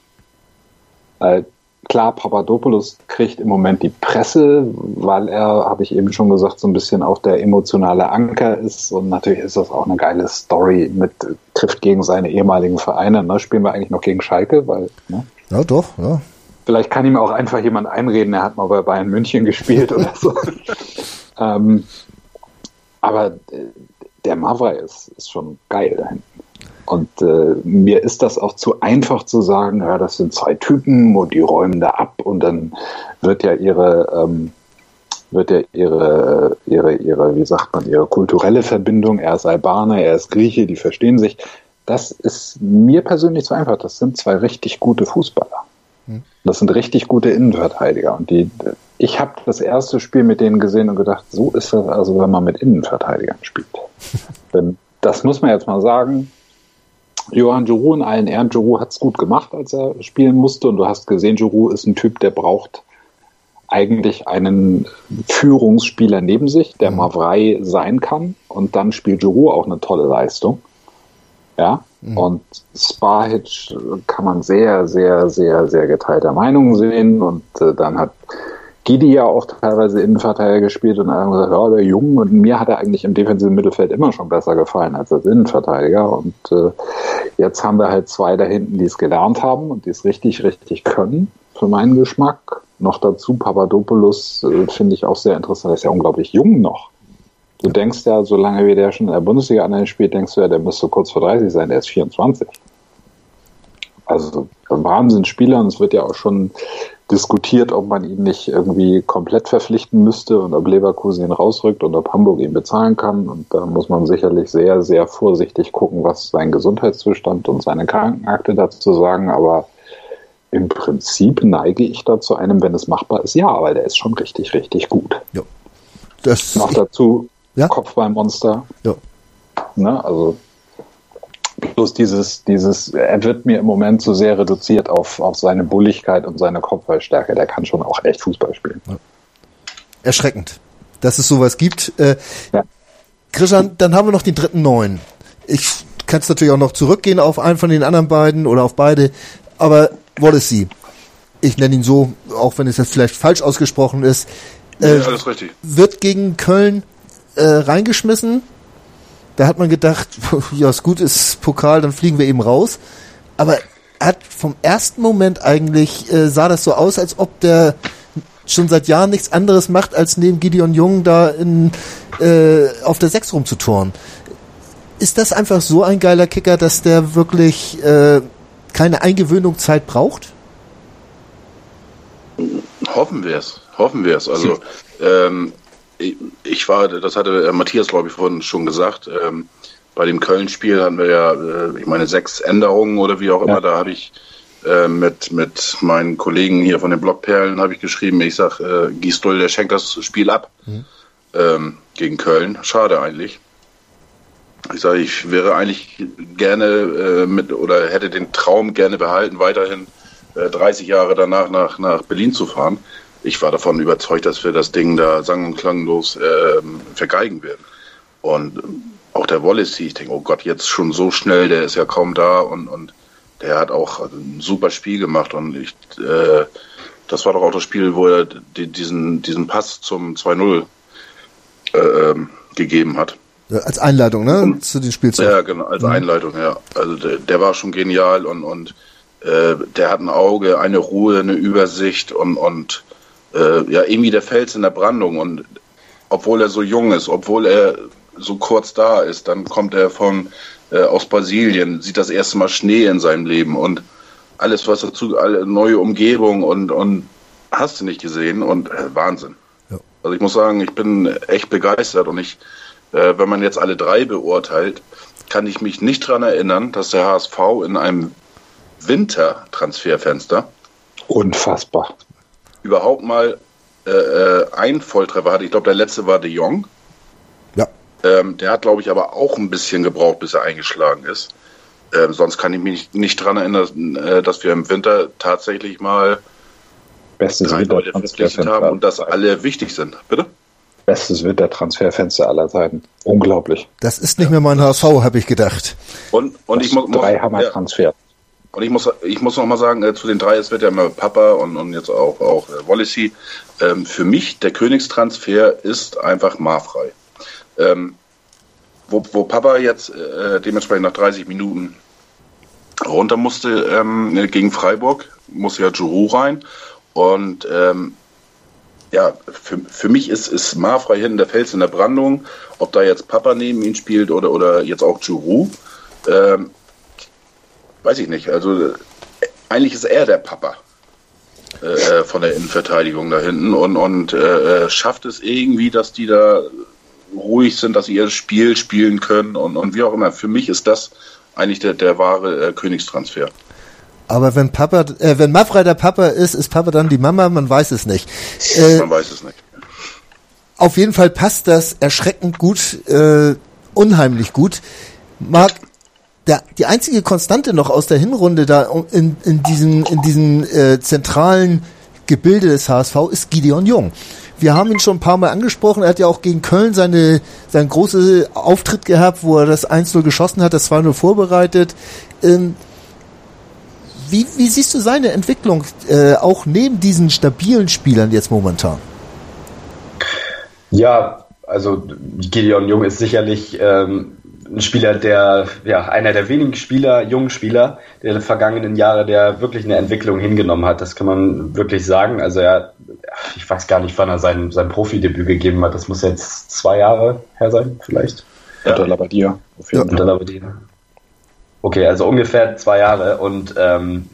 Weil klar, Papadopoulos kriegt im Moment die Presse, weil er, habe ich eben schon gesagt, so ein bisschen auch der emotionale Anker ist. Und natürlich ist das auch eine geile Story mit, trifft gegen seine ehemaligen Vereine. Ne? Spielen wir eigentlich noch gegen Schalke, weil, ne? Ja, doch, ja. Vielleicht kann ihm auch einfach jemand einreden, er hat mal bei Bayern München gespielt oder so. ähm, aber der Mavra ist, ist schon geil da hinten. Und äh, mir ist das auch zu einfach zu sagen, ja, das sind zwei Typen und die räumen da ab und dann wird ja ihre, ähm, wird ja ihre, ihre, ihre, wie sagt man, ihre kulturelle Verbindung, er ist Albaner, er ist Grieche, die verstehen sich. Das ist mir persönlich zu einfach. Das sind zwei richtig gute Fußballer. Hm. Das sind richtig gute Innenverteidiger. Und die, ich habe das erste Spiel mit denen gesehen und gedacht, so ist das also, wenn man mit Innenverteidigern spielt. Denn das muss man jetzt mal sagen. Johann Giroud in allen Ehren, Giroud hat es gut gemacht, als er spielen musste. Und du hast gesehen, Giroud ist ein Typ, der braucht eigentlich einen Führungsspieler neben sich, der mhm. mal frei sein kann. Und dann spielt Giroud auch eine tolle Leistung. Ja, mhm. und Spahic kann man sehr, sehr, sehr, sehr geteilter Meinung sehen. Und äh, dann hat Gidi ja auch teilweise Innenverteidiger gespielt und alle haben gesagt, ja, der Jung und mir hat er eigentlich im defensiven Mittelfeld immer schon besser gefallen als als Innenverteidiger und äh, jetzt haben wir halt zwei da hinten, die es gelernt haben und die es richtig, richtig können, für meinen Geschmack. Noch dazu Papadopoulos äh, finde ich auch sehr interessant, er ist ja unglaublich jung noch. Du denkst ja, solange wie der schon in der Bundesliga an spielt, denkst du ja, der müsste kurz vor 30 sein, der ist 24. Also Wahnsinnsspieler und es wird ja auch schon diskutiert, ob man ihn nicht irgendwie komplett verpflichten müsste und ob Leverkusen ihn rausrückt und ob Hamburg ihn bezahlen kann. Und da muss man sicherlich sehr, sehr vorsichtig gucken, was sein Gesundheitszustand und seine Krankenakte dazu sagen. Aber im Prinzip neige ich dazu einem, wenn es machbar ist, ja, weil der ist schon richtig, richtig gut. Ja. Das Noch dazu ja? Kopfballmonster. Ja. Ne, also Bloß dieses, dieses, er wird mir im Moment so sehr reduziert auf, auf seine Bulligkeit und seine Kopfballstärke. Der kann schon auch echt Fußball spielen. Ja. Erschreckend, dass es sowas gibt. Äh, ja. Christian, dann haben wir noch den dritten Neuen. Ich kann es natürlich auch noch zurückgehen auf einen von den anderen beiden oder auf beide, aber Wallacey, ich nenne ihn so, auch wenn es jetzt vielleicht falsch ausgesprochen ist, äh, ja, alles richtig. wird gegen Köln äh, reingeschmissen da hat man gedacht, ja, ist gut, ist Pokal, dann fliegen wir eben raus. Aber hat vom ersten Moment eigentlich, äh, sah das so aus, als ob der schon seit Jahren nichts anderes macht, als neben Gideon Jung da in, äh, auf der Sechs rumzutoren. Ist das einfach so ein geiler Kicker, dass der wirklich äh, keine Eingewöhnungszeit braucht? Hoffen wir es, hoffen wir es. Also ähm, ich war, das hatte Matthias, glaube ich, vorhin schon gesagt, ähm, bei dem Köln-Spiel hatten wir ja, äh, ich meine, sechs Änderungen oder wie auch immer. Ja. Da habe ich äh, mit, mit meinen Kollegen hier von den Blockperlen habe ich geschrieben, ich sage, äh, Gisdol, der schenkt das Spiel ab mhm. ähm, gegen Köln. Schade eigentlich. Ich sage, ich wäre eigentlich gerne äh, mit oder hätte den Traum gerne behalten, weiterhin äh, 30 Jahre danach nach, nach Berlin zu fahren ich war davon überzeugt, dass wir das Ding da sang- und klanglos äh, vergeigen werden. Und auch der Wallace, ich denke, oh Gott, jetzt schon so schnell, der ist ja kaum da und, und der hat auch ein super Spiel gemacht und ich, äh, das war doch auch das Spiel, wo er die, diesen, diesen Pass zum 2-0 äh, ähm, gegeben hat. Als Einleitung, ne? Und, zu dem Spielzug. Ja, genau, als mhm. Einleitung, ja. Also der, der, war schon genial und, und äh, der hat ein Auge, eine Ruhe, eine Übersicht und, und äh, ja irgendwie der Fels in der Brandung. Und obwohl er so jung ist, obwohl er so kurz da ist, dann kommt er von äh, aus Brasilien, sieht das erste Mal Schnee in seinem Leben und alles, was dazu, alle neue Umgebung und, und hast du nicht gesehen und äh, Wahnsinn. Ja. Also ich muss sagen, ich bin echt begeistert und ich, äh, wenn man jetzt alle drei beurteilt, kann ich mich nicht daran erinnern, dass der HSV in einem Wintertransferfenster unfassbar überhaupt mal äh, äh, ein Volltreffer hatte. Ich glaube, der letzte war De Jong. Ja. Ähm, der hat, glaube ich, aber auch ein bisschen gebraucht, bis er eingeschlagen ist. Ähm, sonst kann ich mich nicht, nicht daran erinnern, äh, dass wir im Winter tatsächlich mal Bestes drei Leute verpflichtet haben und dass alle wichtig sind. Bitte? Bestes Wintertransferfenster aller Zeiten. Unglaublich. Das ist nicht mehr mein HSV, habe ich gedacht. Und, und ich muss. Drei Hammer-Transfer. Ja. Und ich muss, ich muss noch mal sagen, äh, zu den drei, es wird ja immer Papa und, und jetzt auch, auch äh, Wallacey. Ähm, für mich, der Königstransfer ist einfach marfrei. Ähm, wo, wo Papa jetzt äh, dementsprechend nach 30 Minuten runter musste ähm, gegen Freiburg, muss ja Juru rein. Und ähm, ja, für, für mich ist, ist Marfrei hinten der Fels in der Brandung. Ob da jetzt Papa neben ihm spielt oder, oder jetzt auch Juru. Ähm, weiß ich nicht. Also äh, eigentlich ist er der Papa äh, äh, von der Innenverteidigung da hinten und, und äh, schafft es irgendwie, dass die da ruhig sind, dass sie ihr Spiel spielen können und, und wie auch immer. Für mich ist das eigentlich der, der wahre äh, Königstransfer. Aber wenn Papa, äh, wenn Mafra der Papa ist, ist Papa dann die Mama? Man weiß es nicht. Äh, Man weiß es nicht. Auf jeden Fall passt das erschreckend gut, äh, unheimlich gut. Marc, der, die einzige Konstante noch aus der Hinrunde da in, in diesem, in diesem äh, zentralen Gebilde des HSV ist Gideon Jung. Wir haben ihn schon ein paar Mal angesprochen. Er hat ja auch gegen Köln seine, seinen großen Auftritt gehabt, wo er das 1-0 geschossen hat, das 2-0 vorbereitet. Ähm, wie, wie siehst du seine Entwicklung äh, auch neben diesen stabilen Spielern jetzt momentan? Ja, also Gideon Jung ist sicherlich ähm, ein Spieler, der, ja, einer der wenigen Spieler, jungen Spieler der vergangenen Jahre, der wirklich eine Entwicklung hingenommen hat. Das kann man wirklich sagen. Also er, ich weiß gar nicht, wann er sein, sein Profidebüt gegeben hat. Das muss jetzt zwei Jahre her sein, vielleicht. Ja. Unter Labadia. Ja. Unter Labadia. Okay, also ungefähr zwei Jahre. Und ähm,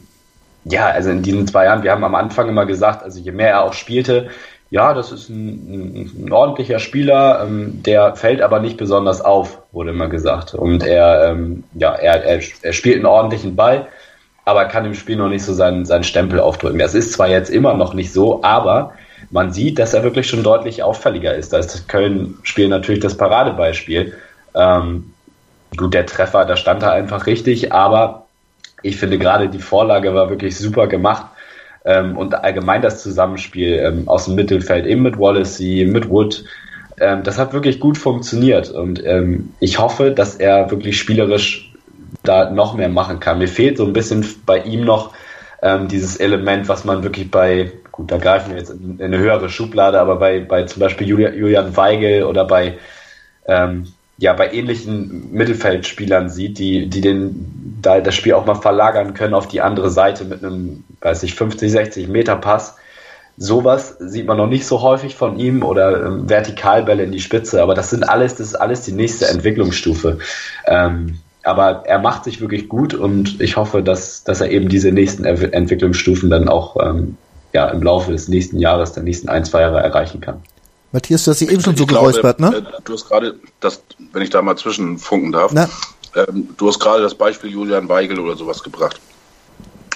ja, also in diesen zwei Jahren, wir haben am Anfang immer gesagt, also je mehr er auch spielte, ja, das ist ein, ein, ein ordentlicher Spieler, ähm, der fällt aber nicht besonders auf, wurde immer gesagt. Und er, ähm, ja, er, er, er spielt einen ordentlichen Ball, aber kann im Spiel noch nicht so seinen, seinen Stempel aufdrücken. Das ist zwar jetzt immer noch nicht so, aber man sieht, dass er wirklich schon deutlich auffälliger ist. Da ist das Köln-Spiel natürlich das Paradebeispiel. Ähm, gut, der Treffer, da stand er einfach richtig, aber ich finde gerade die Vorlage war wirklich super gemacht ähm, und allgemein das Zusammenspiel ähm, aus dem Mittelfeld, eben mit Wallacey, mit Wood, ähm, das hat wirklich gut funktioniert und ähm, ich hoffe, dass er wirklich spielerisch da noch mehr machen kann. Mir fehlt so ein bisschen bei ihm noch ähm, dieses Element, was man wirklich bei, gut, da greifen wir jetzt in, in eine höhere Schublade, aber bei, bei zum Beispiel Julian, Weigel oder bei ähm, ja bei ähnlichen Mittelfeldspielern sieht, die, die den, da das Spiel auch mal verlagern können auf die andere Seite mit einem, weiß ich, 50, 60 Meter Pass. Sowas sieht man noch nicht so häufig von ihm oder ähm, Vertikalbälle in die Spitze, aber das sind alles, das ist alles die nächste Entwicklungsstufe. Ähm, aber er macht sich wirklich gut und ich hoffe, dass, dass er eben diese nächsten Entwicklungsstufen dann auch ähm, ja, im Laufe des nächsten Jahres, der nächsten ein, zwei Jahre erreichen kann. Matthias, du hast dich eben schon so geräuspert, ne? Äh, du hast gerade, das, wenn ich da mal zwischenfunken darf, ähm, du hast gerade das Beispiel Julian Weigel oder sowas gebracht.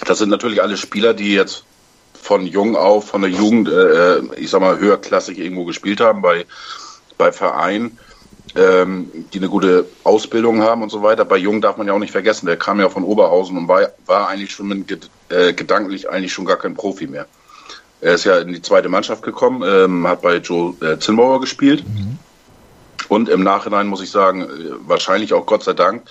Das sind natürlich alle Spieler, die jetzt von jung auf, von der Jugend, äh, äh, ich sag mal, höherklassig irgendwo gespielt haben, bei, bei Vereinen, ähm, die eine gute Ausbildung haben und so weiter. Bei Jung darf man ja auch nicht vergessen, der kam ja von Oberhausen und war, war eigentlich schon mit, äh, gedanklich eigentlich schon gar kein Profi mehr. Er ist ja in die zweite Mannschaft gekommen, ähm, hat bei Joe äh, Zinnbauer gespielt. Mhm. Und im Nachhinein muss ich sagen, äh, wahrscheinlich auch Gott sei Dank,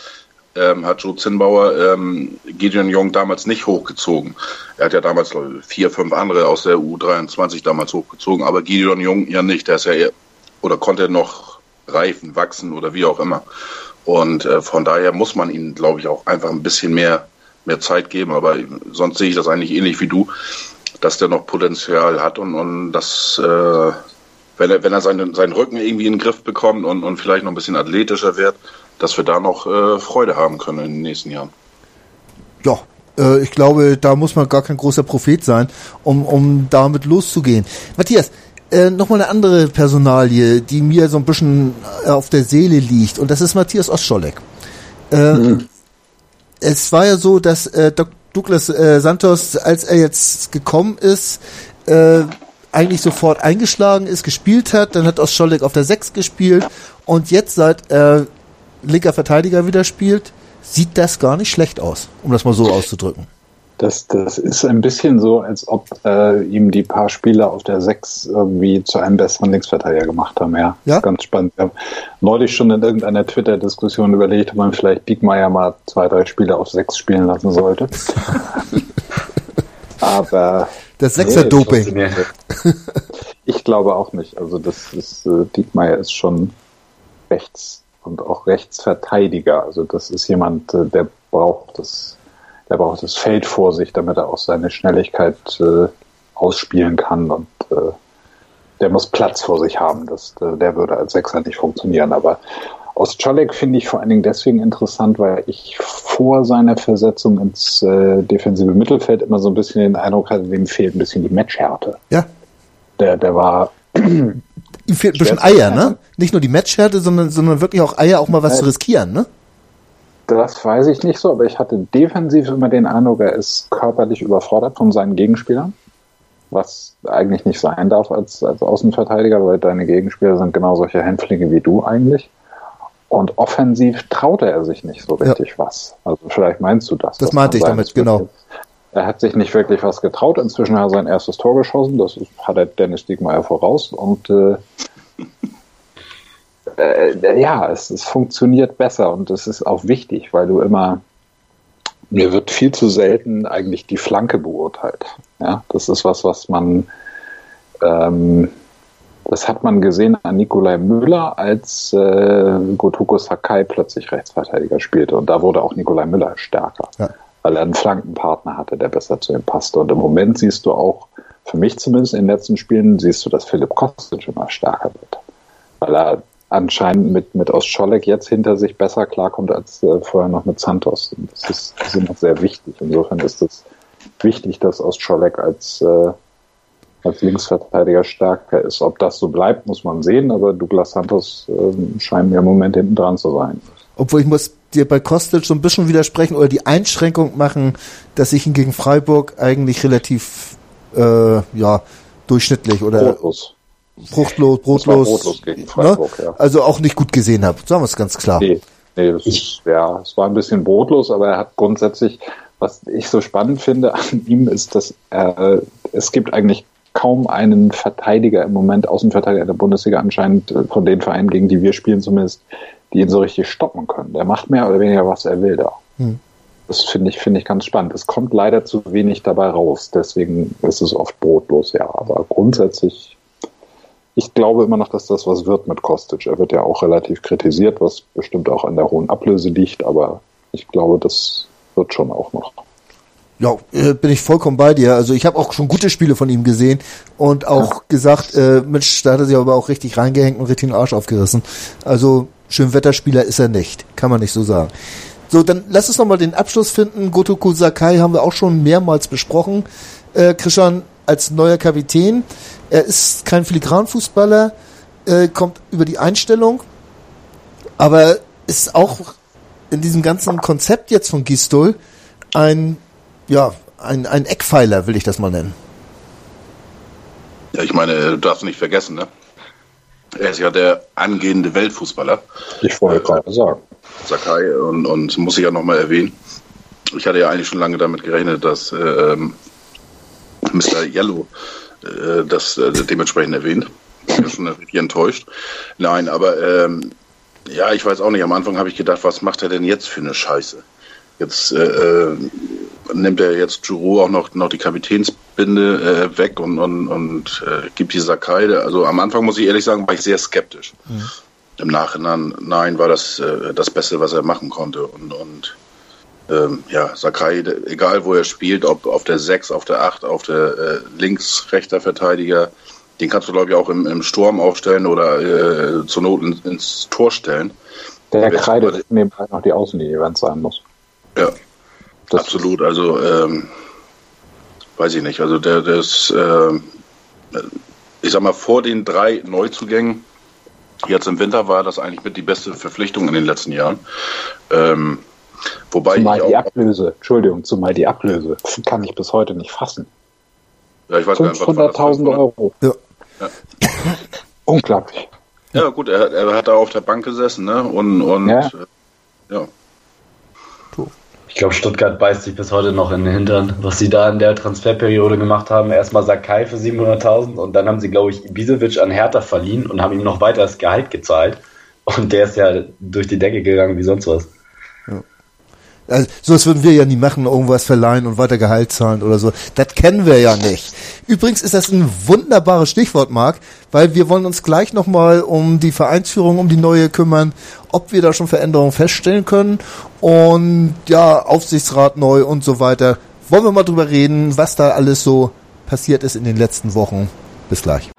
ähm, hat Joe Zinnbauer ähm, Gideon Jung damals nicht hochgezogen. Er hat ja damals ich, vier, fünf andere aus der U23 damals hochgezogen, aber Gideon Jung ja nicht. Der ist ja eher, oder konnte noch reifen, wachsen oder wie auch immer. Und äh, von daher muss man ihm, glaube ich, auch einfach ein bisschen mehr, mehr Zeit geben. Aber sonst sehe ich das eigentlich ähnlich wie du dass der noch Potenzial hat und, und dass, äh, wenn er, wenn er seinen, seinen Rücken irgendwie in den Griff bekommt und, und vielleicht noch ein bisschen athletischer wird, dass wir da noch äh, Freude haben können in den nächsten Jahren. Ja, äh, ich glaube, da muss man gar kein großer Prophet sein, um, um damit loszugehen. Matthias, äh, nochmal eine andere Personalie, die mir so ein bisschen äh, auf der Seele liegt, und das ist Matthias Ostscholleck. Äh, mhm. Es war ja so, dass äh, Dr. Douglas äh, Santos, als er jetzt gekommen ist, äh, eigentlich sofort eingeschlagen ist, gespielt hat. Dann hat Ostscholek auf der 6 gespielt und jetzt seit er linker Verteidiger wieder spielt, sieht das gar nicht schlecht aus, um das mal so auszudrücken. Das, das ist ein bisschen so, als ob äh, ihm die paar Spieler auf der 6 irgendwie zu einem besseren Linksverteidiger gemacht haben. Ja, ja? ganz spannend. Wir haben neulich schon in irgendeiner Twitter-Diskussion überlegt, ob man vielleicht Diekmeyer mal zwei, drei Spieler auf 6 spielen lassen sollte. Aber. Das Sechser-Doping. Nee, ich glaube auch nicht. Also, das ist, äh, Diekmeyer ist schon rechts und auch Rechtsverteidiger. Also, das ist jemand, äh, der braucht das der braucht das Feld vor sich, damit er auch seine Schnelligkeit äh, ausspielen kann und äh, der muss Platz vor sich haben. Das, äh, der würde als Sechser nicht funktionieren. Aber Ostschalek finde ich vor allen Dingen deswegen interessant, weil ich vor seiner Versetzung ins äh, defensive Mittelfeld immer so ein bisschen den Eindruck hatte, dem fehlt ein bisschen die Matchhärte. Ja. Der, der war. Ihm fehlt ein bisschen Eier, ne? Nicht nur die Matchhärte, sondern, sondern wirklich auch Eier, auch mal was zu riskieren, ne? Das weiß ich nicht so, aber ich hatte defensiv immer den Eindruck, er ist körperlich überfordert von seinen Gegenspielern was eigentlich nicht sein darf als, als Außenverteidiger, weil deine Gegenspieler sind genau solche Hänflinge wie du eigentlich. Und offensiv traute er sich nicht so richtig ja. was. Also vielleicht meinst du das. Das meinte ich damit, genau. Er hat sich nicht wirklich was getraut. Inzwischen hat er sein erstes Tor geschossen. Das hat er Dennis Diekmeyer voraus. Und äh, äh, ja, es, es funktioniert besser und es ist auch wichtig, weil du immer mir wird viel zu selten eigentlich die Flanke beurteilt. Ja, das ist was, was man, ähm, das hat man gesehen an Nikolai Müller, als äh, Gotoko Sakai plötzlich Rechtsverteidiger spielte. Und da wurde auch Nikolai Müller stärker, ja. weil er einen Flankenpartner hatte, der besser zu ihm passte. Und im Moment siehst du auch, für mich zumindest in den letzten Spielen, siehst du, dass Philipp Kostic immer stärker wird. Weil er anscheinend mit, mit Ostscholek jetzt hinter sich besser klarkommt als äh, vorher noch mit Santos. Und das ist, das ist sehr wichtig. Insofern ist es wichtig, dass Ostscholek als, äh, als Linksverteidiger stärker ist. Ob das so bleibt, muss man sehen, aber Douglas Santos äh, scheint mir im Moment hinten dran zu sein. Obwohl ich muss dir bei Kostic so ein bisschen widersprechen oder die Einschränkung machen, dass ich ihn gegen Freiburg eigentlich relativ äh, ja durchschnittlich oder Brotlos fruchtlos, brotlos, brotlos gegen Freiburg, ne? ja. also auch nicht gut gesehen habe. Sagen wir es ganz klar. Nee, nee das ist, ja, es war ein bisschen brotlos, aber er hat grundsätzlich, was ich so spannend finde an ihm, ist, dass er, es gibt eigentlich kaum einen Verteidiger im Moment, Außenverteidiger der Bundesliga anscheinend, äh, von den Vereinen, gegen die wir spielen zumindest, die ihn so richtig stoppen können. Der macht mehr oder weniger, was er will da. Hm. Das finde ich, finde ich ganz spannend. Es kommt leider zu wenig dabei raus, deswegen ist es oft brotlos, ja. Aber grundsätzlich ich glaube immer noch, dass das was wird mit Kostic. Er wird ja auch relativ kritisiert, was bestimmt auch an der hohen Ablöse liegt, aber ich glaube, das wird schon auch noch. Ja, äh, bin ich vollkommen bei dir. Also ich habe auch schon gute Spiele von ihm gesehen und auch ja. gesagt, äh, Mensch, da hat er sich aber auch richtig reingehängt und richtig den Arsch aufgerissen. Also Schönwetterspieler ist er nicht, kann man nicht so sagen. So, dann lass uns nochmal den Abschluss finden. Gotoku Sakai haben wir auch schon mehrmals besprochen. Äh, Christian, als neuer Kapitän. Er ist kein Filigranfußballer, äh, kommt über die Einstellung, aber ist auch in diesem ganzen Konzept jetzt von Gistol ein, ja, ein, ein Eckpfeiler, will ich das mal nennen. Ja, ich meine, du darfst nicht vergessen, ne? Er ist ja der angehende Weltfußballer. Ich wollte äh, gerade sagen. Sakai und, und muss ich ja nochmal erwähnen. Ich hatte ja eigentlich schon lange damit gerechnet, dass äh, Mr. Yellow äh, das äh, dementsprechend erwähnt. Ich bin schon richtig enttäuscht. Nein, aber ähm, ja, ich weiß auch nicht. Am Anfang habe ich gedacht, was macht er denn jetzt für eine Scheiße? Jetzt äh, äh nimmt er jetzt Juro auch noch, noch die Kapitänsbinde äh, weg und, und, und äh, gibt die Sakai. Also am Anfang muss ich ehrlich sagen, war ich sehr skeptisch. Mhm. Im Nachhinein, nein, war das äh, das Beste, was er machen konnte. Und, und ähm, ja, Sakai, egal wo er spielt, ob auf der 6, auf der 8, auf der äh, links, rechter Verteidiger, den kannst du, glaube ich, auch im, im Sturm aufstellen oder äh, zur Not in, ins Tor stellen. Der kreidet nebenbei noch die Außenlinie, wenn es sein muss. Ja, das absolut. Also, ähm, weiß ich nicht. Also, der, der ist, äh, ich sag mal, vor den drei Neuzugängen, jetzt im Winter war das eigentlich mit die beste Verpflichtung in den letzten Jahren. Ähm, Wobei zumal die Ablöse, Entschuldigung, zumal die Ablöse kann ich bis heute nicht fassen. Ja, ich weiß 500.000 Euro. Ja. ja. Unglaublich. Ja, gut, er, er, hat da auf der Bank gesessen, ne? Und, und ja. Ja. Ich glaube, Stuttgart beißt sich bis heute noch in den Hintern, was sie da in der Transferperiode gemacht haben. Erstmal Sakai für 700.000 und dann haben sie, glaube ich, Ibisevic an Hertha verliehen und haben ihm noch weiter das Gehalt gezahlt. Und der ist ja durch die Decke gegangen wie sonst was. Also, sowas würden wir ja nie machen, irgendwas verleihen und weiter Gehalt zahlen oder so. Das kennen wir ja nicht. Übrigens ist das ein wunderbares Stichwort, Marc, weil wir wollen uns gleich nochmal um die Vereinsführung, um die neue kümmern, ob wir da schon Veränderungen feststellen können und ja, Aufsichtsrat neu und so weiter. Wollen wir mal drüber reden, was da alles so passiert ist in den letzten Wochen. Bis gleich.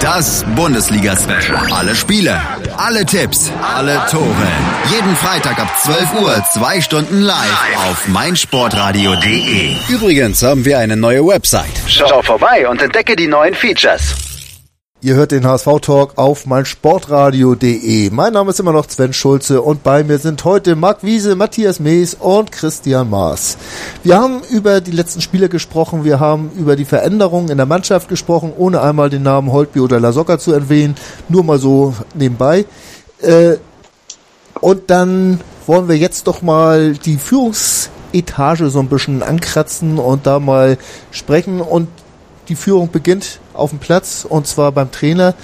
Das Bundesliga-Special. Alle Spiele, alle Tipps, alle Tore. Jeden Freitag ab 12 Uhr, zwei Stunden live auf meinsportradio.de. Übrigens haben wir eine neue Website. Schau vorbei und entdecke die neuen Features. Ihr hört den HSV-Talk auf meinsportradio.de. Mein Name ist immer noch Sven Schulze und bei mir sind heute Marc Wiese, Matthias Mees und Christian Maas. Wir haben über die letzten Spiele gesprochen, wir haben über die Veränderungen in der Mannschaft gesprochen, ohne einmal den Namen Holtby oder Lasocca zu erwähnen, nur mal so nebenbei. Äh, und dann wollen wir jetzt doch mal die Führungsetage so ein bisschen ankratzen und da mal sprechen und die Führung beginnt auf dem Platz und zwar beim Trainer.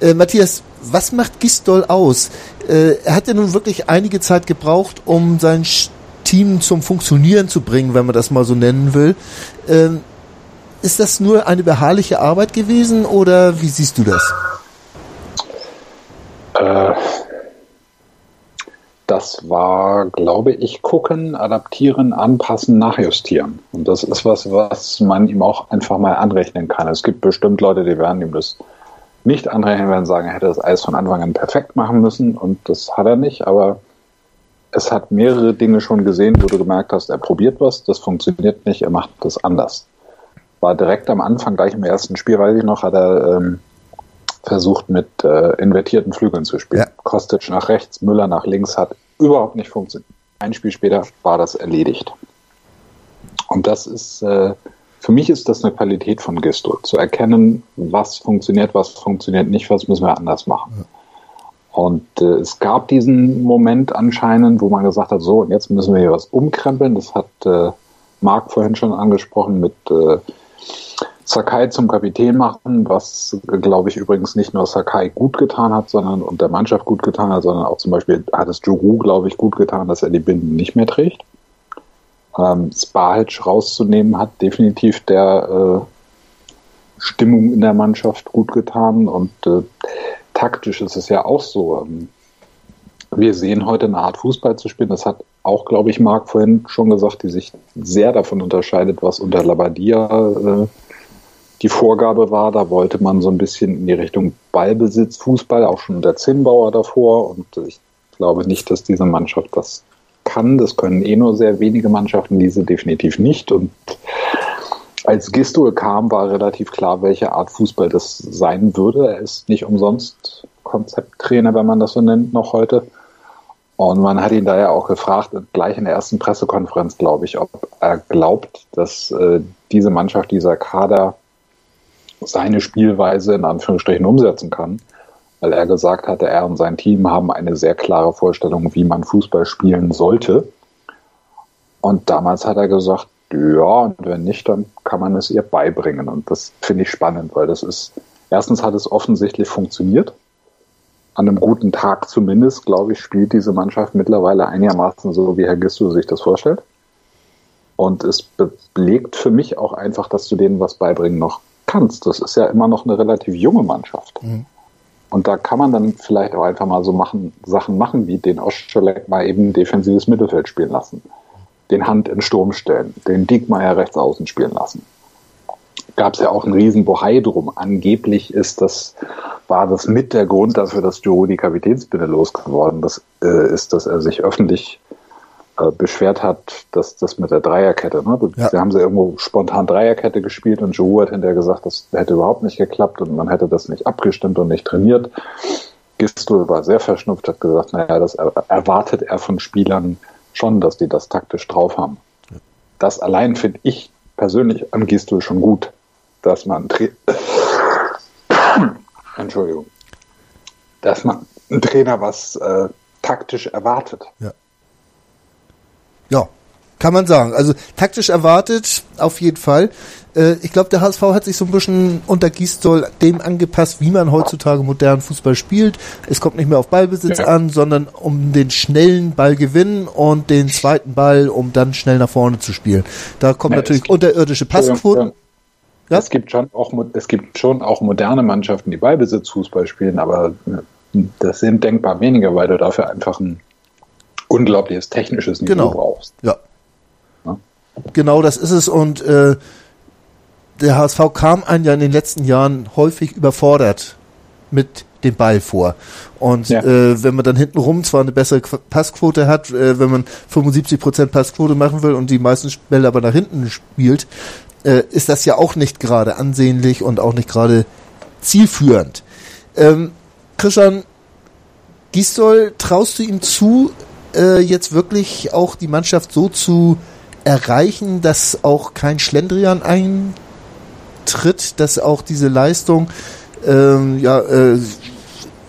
Äh, Matthias, was macht Gistol aus? Äh, er hat ja nun wirklich einige Zeit gebraucht, um sein Team zum Funktionieren zu bringen, wenn man das mal so nennen will. Ähm, ist das nur eine beharrliche Arbeit gewesen oder wie siehst du das? Äh, das war, glaube ich, gucken, adaptieren, anpassen, nachjustieren. Und das ist was, was man ihm auch einfach mal anrechnen kann. Es gibt bestimmt Leute, die werden ihm das nicht anrechnen, werden sagen, er hätte das Eis von Anfang an perfekt machen müssen und das hat er nicht, aber es hat mehrere Dinge schon gesehen, wo du gemerkt hast, er probiert was, das funktioniert nicht, er macht das anders. War direkt am Anfang, gleich im ersten Spiel, weiß ich noch, hat er ähm, versucht mit äh, invertierten Flügeln zu spielen. Ja. Kostic nach rechts, Müller nach links hat überhaupt nicht funktioniert. Ein Spiel später war das erledigt. Und das ist, äh, für mich ist das eine Qualität von Gesto, zu erkennen, was funktioniert, was funktioniert nicht, was müssen wir anders machen. Ja. Und äh, es gab diesen Moment anscheinend, wo man gesagt hat, so, und jetzt müssen wir hier was umkrempeln. Das hat äh, Marc vorhin schon angesprochen mit äh, Sakai zum Kapitän machen, was, glaube ich, übrigens nicht nur Sakai gut getan hat, sondern und der Mannschaft gut getan hat, sondern auch zum Beispiel hat es Juru, glaube ich, gut getan, dass er die Binden nicht mehr trägt. Ähm, Spahic rauszunehmen hat definitiv der äh, Stimmung in der Mannschaft gut getan und äh, taktisch ist es ja auch so. Ähm, wir sehen heute eine Art Fußball zu spielen. Das hat auch, glaube ich, Marc vorhin schon gesagt, die sich sehr davon unterscheidet, was unter Labadia äh, die Vorgabe war. Da wollte man so ein bisschen in die Richtung Ballbesitz, Fußball, auch schon der Zinnbauer davor. Und ich glaube nicht, dass diese Mannschaft das kann. Das können eh nur sehr wenige Mannschaften, diese definitiv nicht. Und als Gistol kam, war relativ klar, welche Art Fußball das sein würde. Er ist nicht umsonst Konzepttrainer, wenn man das so nennt, noch heute. Und man hat ihn da ja auch gefragt, gleich in der ersten Pressekonferenz, glaube ich, ob er glaubt, dass äh, diese Mannschaft, dieser Kader seine Spielweise in Anführungsstrichen umsetzen kann, weil er gesagt hatte, er und sein Team haben eine sehr klare Vorstellung, wie man Fußball spielen sollte. Und damals hat er gesagt, ja, und wenn nicht, dann kann man es ihr beibringen. Und das finde ich spannend, weil das ist, erstens hat es offensichtlich funktioniert. An einem guten Tag zumindest, glaube ich, spielt diese Mannschaft mittlerweile einigermaßen so, wie Herr Gistu sich das vorstellt. Und es belegt für mich auch einfach, dass du denen was beibringen noch kannst. Das ist ja immer noch eine relativ junge Mannschaft. Mhm. Und da kann man dann vielleicht auch einfach mal so machen, Sachen machen, wie den Oscholek mal eben defensives Mittelfeld spielen lassen, den Hand in Sturm stellen, den Diekmeyer rechts außen spielen lassen. Gab es ja auch einen riesen Bohai drum. Angeblich ist das, war das mit der Grund dafür, dass Joe die Kapitänsbinde losgeworden das, äh, ist, dass er sich öffentlich äh, beschwert hat, dass das mit der Dreierkette, ne? Ja. Sie haben sie irgendwo spontan Dreierkette gespielt und Joe hat hinterher gesagt, das hätte überhaupt nicht geklappt und man hätte das nicht abgestimmt und nicht trainiert. Gistel war sehr verschnupft, hat gesagt, naja, das erwartet er von Spielern schon, dass die das taktisch drauf haben. Das allein finde ich persönlich an Gistel schon gut, dass man Entschuldigung, dass man einen Trainer was äh, taktisch erwartet. Ja. Ja, kann man sagen. Also taktisch erwartet, auf jeden Fall. Äh, ich glaube, der HSV hat sich so ein bisschen unter Gießdoll dem angepasst, wie man heutzutage modernen Fußball spielt. Es kommt nicht mehr auf Ballbesitz ja. an, sondern um den schnellen Ball gewinnen und den zweiten Ball, um dann schnell nach vorne zu spielen. Da kommen ja, natürlich unterirdische Passquoten. Ja? Es gibt schon auch es gibt schon auch moderne Mannschaften, die Ballbesitzfußball spielen, aber äh, das sind denkbar weniger, weil du dafür einfach ein unglaubliches technisches Niveau genau. brauchst. Ja. ja. Genau, das ist es und äh, der HSV kam ein ja in den letzten Jahren häufig überfordert mit dem Ball vor. Und ja. äh, wenn man dann hintenrum zwar eine bessere Passquote hat, äh, wenn man 75% Passquote machen will und die meisten Bälle aber nach hinten spielt, äh, ist das ja auch nicht gerade ansehnlich und auch nicht gerade zielführend. Ähm, Christian Gisdol, traust du ihm zu, äh, jetzt wirklich auch die Mannschaft so zu erreichen, dass auch kein Schlendrian eintritt, dass auch diese Leistung ähm, ja, äh,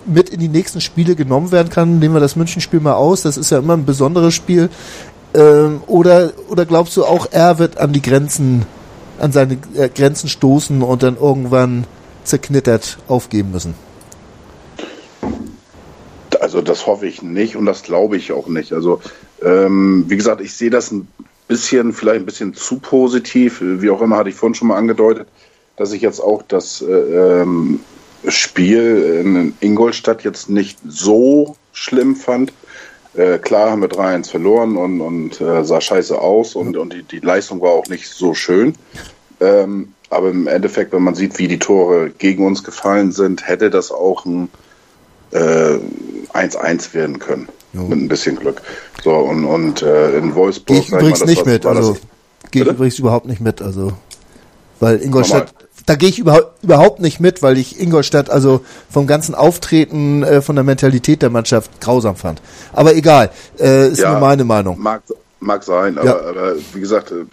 mit in die nächsten Spiele genommen werden kann. Nehmen wir das Münchenspiel mal aus, das ist ja immer ein besonderes Spiel. Ähm, oder, oder glaubst du auch, er wird an die Grenzen, an seine äh, Grenzen stoßen und dann irgendwann zerknittert aufgeben müssen? Also das hoffe ich nicht und das glaube ich auch nicht. Also ähm, wie gesagt, ich sehe das ein bisschen, vielleicht ein bisschen zu positiv. Wie auch immer, hatte ich vorhin schon mal angedeutet, dass ich jetzt auch das äh, ähm, Spiel in Ingolstadt jetzt nicht so schlimm fand. Äh, klar haben wir 3-1 verloren und, und äh, sah scheiße aus und, und die, die Leistung war auch nicht so schön. Ähm, aber im Endeffekt, wenn man sieht, wie die Tore gegen uns gefallen sind, hätte das auch ein 1-1 äh, werden können. Jo. Mit ein bisschen Glück. So, und, und äh, in Wolfsburg. Gehe ich übrigens mal, nicht mit, also gehe ich übrigens überhaupt nicht mit, also weil Ingolstadt, da gehe ich überhaupt, überhaupt nicht mit, weil ich Ingolstadt also vom ganzen Auftreten, äh, von der Mentalität der Mannschaft grausam fand. Aber egal, äh, ist ja, nur meine Meinung. Mag, mag sein, aber, ja. aber wie gesagt, äh,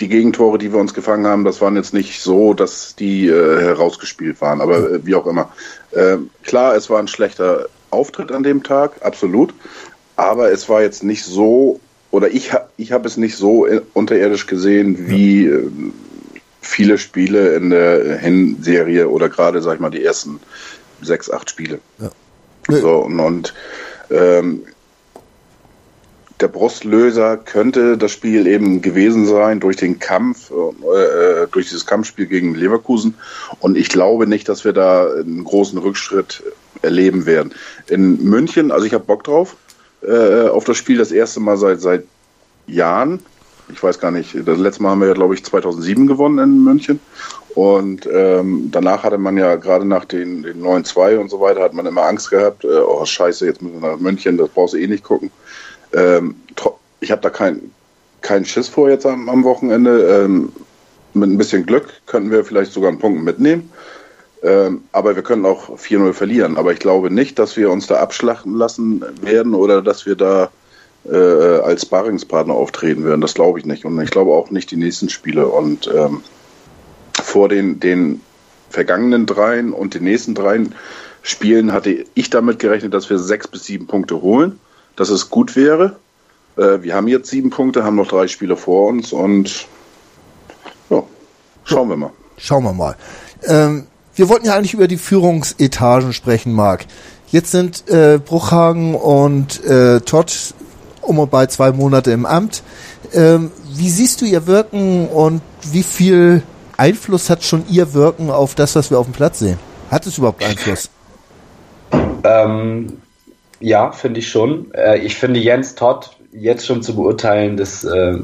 die Gegentore, die wir uns gefangen haben, das waren jetzt nicht so, dass die äh, herausgespielt waren, aber äh, wie auch immer. Äh, klar, es war ein schlechter Auftritt an dem Tag, absolut, aber es war jetzt nicht so, oder ich, ich habe es nicht so unterirdisch gesehen, wie äh, viele Spiele in der Hinserie oder gerade, sag ich mal, die ersten sechs, acht Spiele. Ja. So, und, und ähm, der Brustlöser könnte das Spiel eben gewesen sein durch den Kampf, äh, durch dieses Kampfspiel gegen Leverkusen. Und ich glaube nicht, dass wir da einen großen Rückschritt erleben werden. In München, also ich habe Bock drauf, äh, auf das Spiel das erste Mal seit, seit Jahren. Ich weiß gar nicht, das letzte Mal haben wir ja, glaube ich, 2007 gewonnen in München. Und ähm, danach hatte man ja gerade nach den, den 9-2 und so weiter, hat man immer Angst gehabt, äh, oh scheiße, jetzt müssen wir nach München, das brauchst du eh nicht gucken. Ähm, ich habe da keinen kein Schiss vor jetzt am, am Wochenende. Ähm, mit ein bisschen Glück könnten wir vielleicht sogar einen Punkt mitnehmen. Ähm, aber wir können auch 4-0 verlieren. Aber ich glaube nicht, dass wir uns da abschlachten lassen werden oder dass wir da äh, als Sparringspartner auftreten werden. Das glaube ich nicht. Und ich glaube auch nicht die nächsten Spiele. Und ähm, vor den, den vergangenen dreien und den nächsten dreien Spielen hatte ich damit gerechnet, dass wir sechs bis sieben Punkte holen dass es gut wäre. Äh, wir haben jetzt sieben Punkte, haben noch drei Spiele vor uns und ja, schauen wir mal. Schauen wir mal. Ähm, wir wollten ja eigentlich über die Führungsetagen sprechen, Marc. Jetzt sind äh, Bruchhagen und äh, Todd um und bei zwei Monate im Amt. Ähm, wie siehst du ihr Wirken und wie viel Einfluss hat schon ihr Wirken auf das, was wir auf dem Platz sehen? Hat es überhaupt Einfluss? Ähm, ja, finde ich schon. Äh, ich finde Jens Todd jetzt schon zu beurteilen, das äh,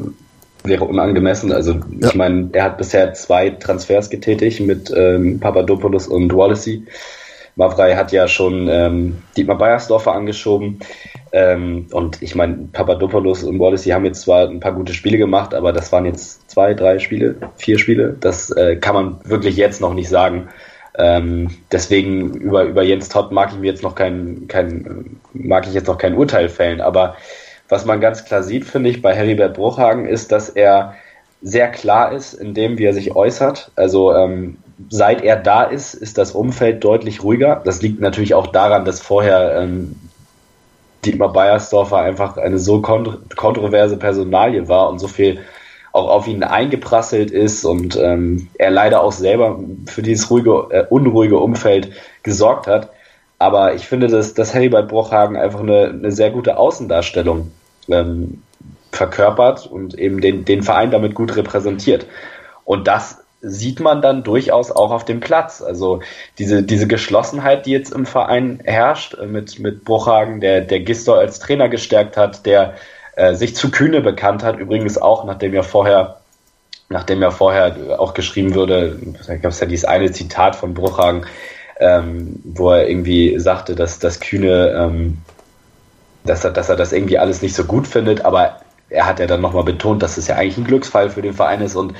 wäre unangemessen. Also ja. ich meine, er hat bisher zwei Transfers getätigt mit ähm, Papadopoulos und Wallacey. Mavrei hat ja schon ähm, Dietmar Beiersdorfer angeschoben. Ähm, und ich meine, Papadopoulos und Wallacey haben jetzt zwar ein paar gute Spiele gemacht, aber das waren jetzt zwei, drei Spiele, vier Spiele. Das äh, kann man wirklich jetzt noch nicht sagen. Ähm, deswegen über, über Jens Todd mag ich mir jetzt noch kein, kein, mag ich jetzt noch kein Urteil fällen. Aber was man ganz klar sieht, finde ich, bei Heribert Bruchhagen ist, dass er sehr klar ist in dem, wie er sich äußert. Also ähm, seit er da ist, ist das Umfeld deutlich ruhiger. Das liegt natürlich auch daran, dass vorher ähm, Dietmar Beiersdorfer einfach eine so kont kontroverse Personalie war und so viel auch auf ihn eingeprasselt ist und ähm, er leider auch selber für dieses ruhige, äh, unruhige Umfeld gesorgt hat. Aber ich finde, dass, dass Heribert Bruchhagen einfach eine, eine sehr gute Außendarstellung ähm, verkörpert und eben den, den Verein damit gut repräsentiert. Und das sieht man dann durchaus auch auf dem Platz. Also diese, diese Geschlossenheit, die jetzt im Verein herrscht, äh, mit, mit Bruchhagen, der, der Gistor als Trainer gestärkt hat, der äh, sich zu Kühne bekannt hat, übrigens auch, nachdem ja vorher, nachdem ja vorher auch geschrieben wurde, da gab es ja dieses eine Zitat von Bruchhagen, ähm, wo er irgendwie sagte, dass das Kühne, ähm, dass, er, dass er das irgendwie alles nicht so gut findet, aber er hat ja dann nochmal betont, dass es ja eigentlich ein Glücksfall für den Verein ist und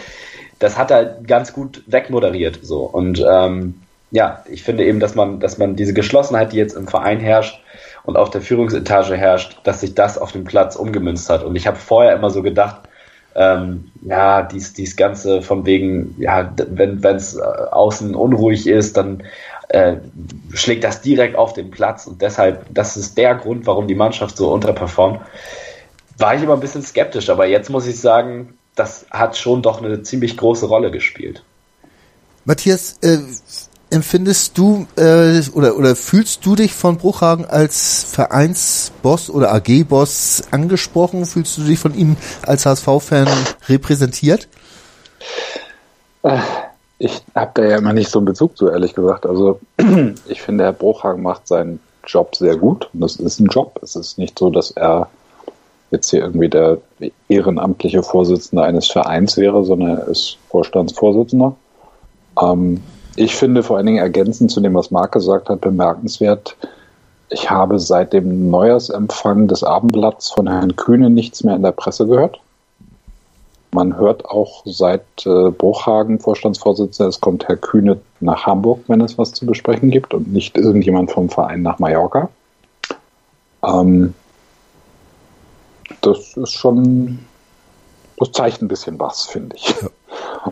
das hat er ganz gut wegmoderiert. So. Und ähm, ja, ich finde eben, dass man, dass man diese Geschlossenheit, die jetzt im Verein herrscht und auf der Führungsetage herrscht, dass sich das auf dem Platz umgemünzt hat. Und ich habe vorher immer so gedacht, ähm, ja, dies, dies Ganze von wegen, ja, wenn es äh, außen unruhig ist, dann äh, schlägt das direkt auf den Platz und deshalb, das ist der Grund, warum die Mannschaft so unterperformt. War ich immer ein bisschen skeptisch, aber jetzt muss ich sagen, das hat schon doch eine ziemlich große Rolle gespielt. Matthias, äh, empfindest du äh, oder oder fühlst du dich von Bruchhagen als Vereinsboss oder AG-Boss angesprochen? Fühlst du dich von ihm als HSV-Fan repräsentiert? Äh, ich habe da ja immer nicht so einen Bezug zu, ehrlich gesagt. Also ich finde, Herr Bruchhagen macht seinen Job sehr gut. Und das ist ein Job. Es ist nicht so, dass er jetzt hier irgendwie der ehrenamtliche Vorsitzende eines Vereins wäre, sondern er ist Vorstandsvorsitzender. Ähm, ich finde vor allen Dingen ergänzend zu dem, was Marc gesagt hat, bemerkenswert, ich habe seit dem Neujahrsempfang des Abendblatts von Herrn Kühne nichts mehr in der Presse gehört. Man hört auch seit äh, Bruchhagen, Vorstandsvorsitzender, es kommt Herr Kühne nach Hamburg, wenn es was zu besprechen gibt und nicht irgendjemand vom Verein nach Mallorca. Ähm, das ist schon, das zeigt ein bisschen was, finde ich. Ja.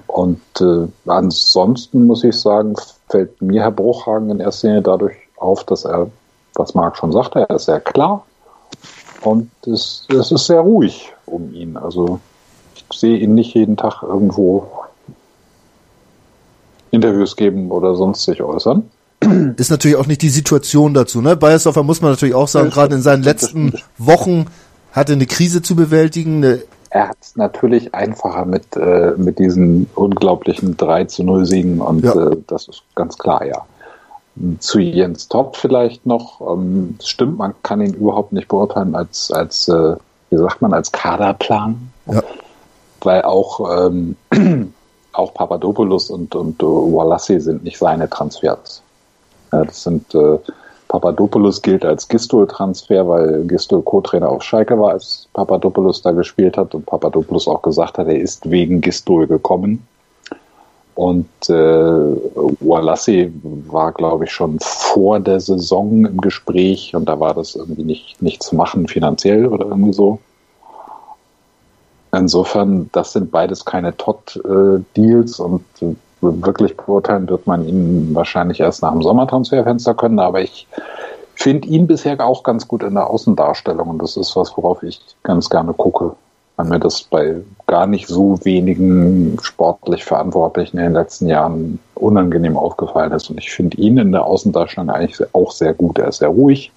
Und äh, ansonsten muss ich sagen, fällt mir Herr Bruchhagen in erster Linie dadurch auf, dass er, was Marc schon sagte, er ist sehr klar und es, es ist sehr ruhig um ihn. Also ich sehe ihn nicht jeden Tag irgendwo Interviews geben oder sonst sich äußern. Ist natürlich auch nicht die Situation dazu. Ne? Bayersdorfer muss man natürlich auch sagen, gerade in seinen letzten Wochen hatte eine Krise zu bewältigen, eine er hat es natürlich einfacher mit, äh, mit diesen unglaublichen 3 zu 0 Siegen und ja. äh, das ist ganz klar, ja. Zu Jens Todd vielleicht noch. Ähm, stimmt, man kann ihn überhaupt nicht beurteilen als, als äh, wie sagt man, als Kaderplan. Ja. Weil auch, ähm, auch Papadopoulos und, und uh, Walassi sind nicht seine Transfers. Ja, das sind äh, Papadopoulos gilt als Gistol-Transfer, weil Gistol Co-Trainer auf Schalke war, als Papadopoulos da gespielt hat und Papadopoulos auch gesagt hat, er ist wegen Gistol gekommen. Und äh, Walassi war, glaube ich, schon vor der Saison im Gespräch und da war das irgendwie nicht, nicht zu machen finanziell oder irgendwie so. Insofern, das sind beides keine Todd-Deals und äh, wirklich beurteilen wird man ihn wahrscheinlich erst nach dem Sommertransferfenster können, aber ich finde ihn bisher auch ganz gut in der Außendarstellung. Und das ist was, worauf ich ganz gerne gucke, weil mir das bei gar nicht so wenigen sportlich Verantwortlichen in den letzten Jahren unangenehm aufgefallen ist. Und ich finde ihn in der Außendarstellung eigentlich auch sehr gut. Er ist sehr ruhig,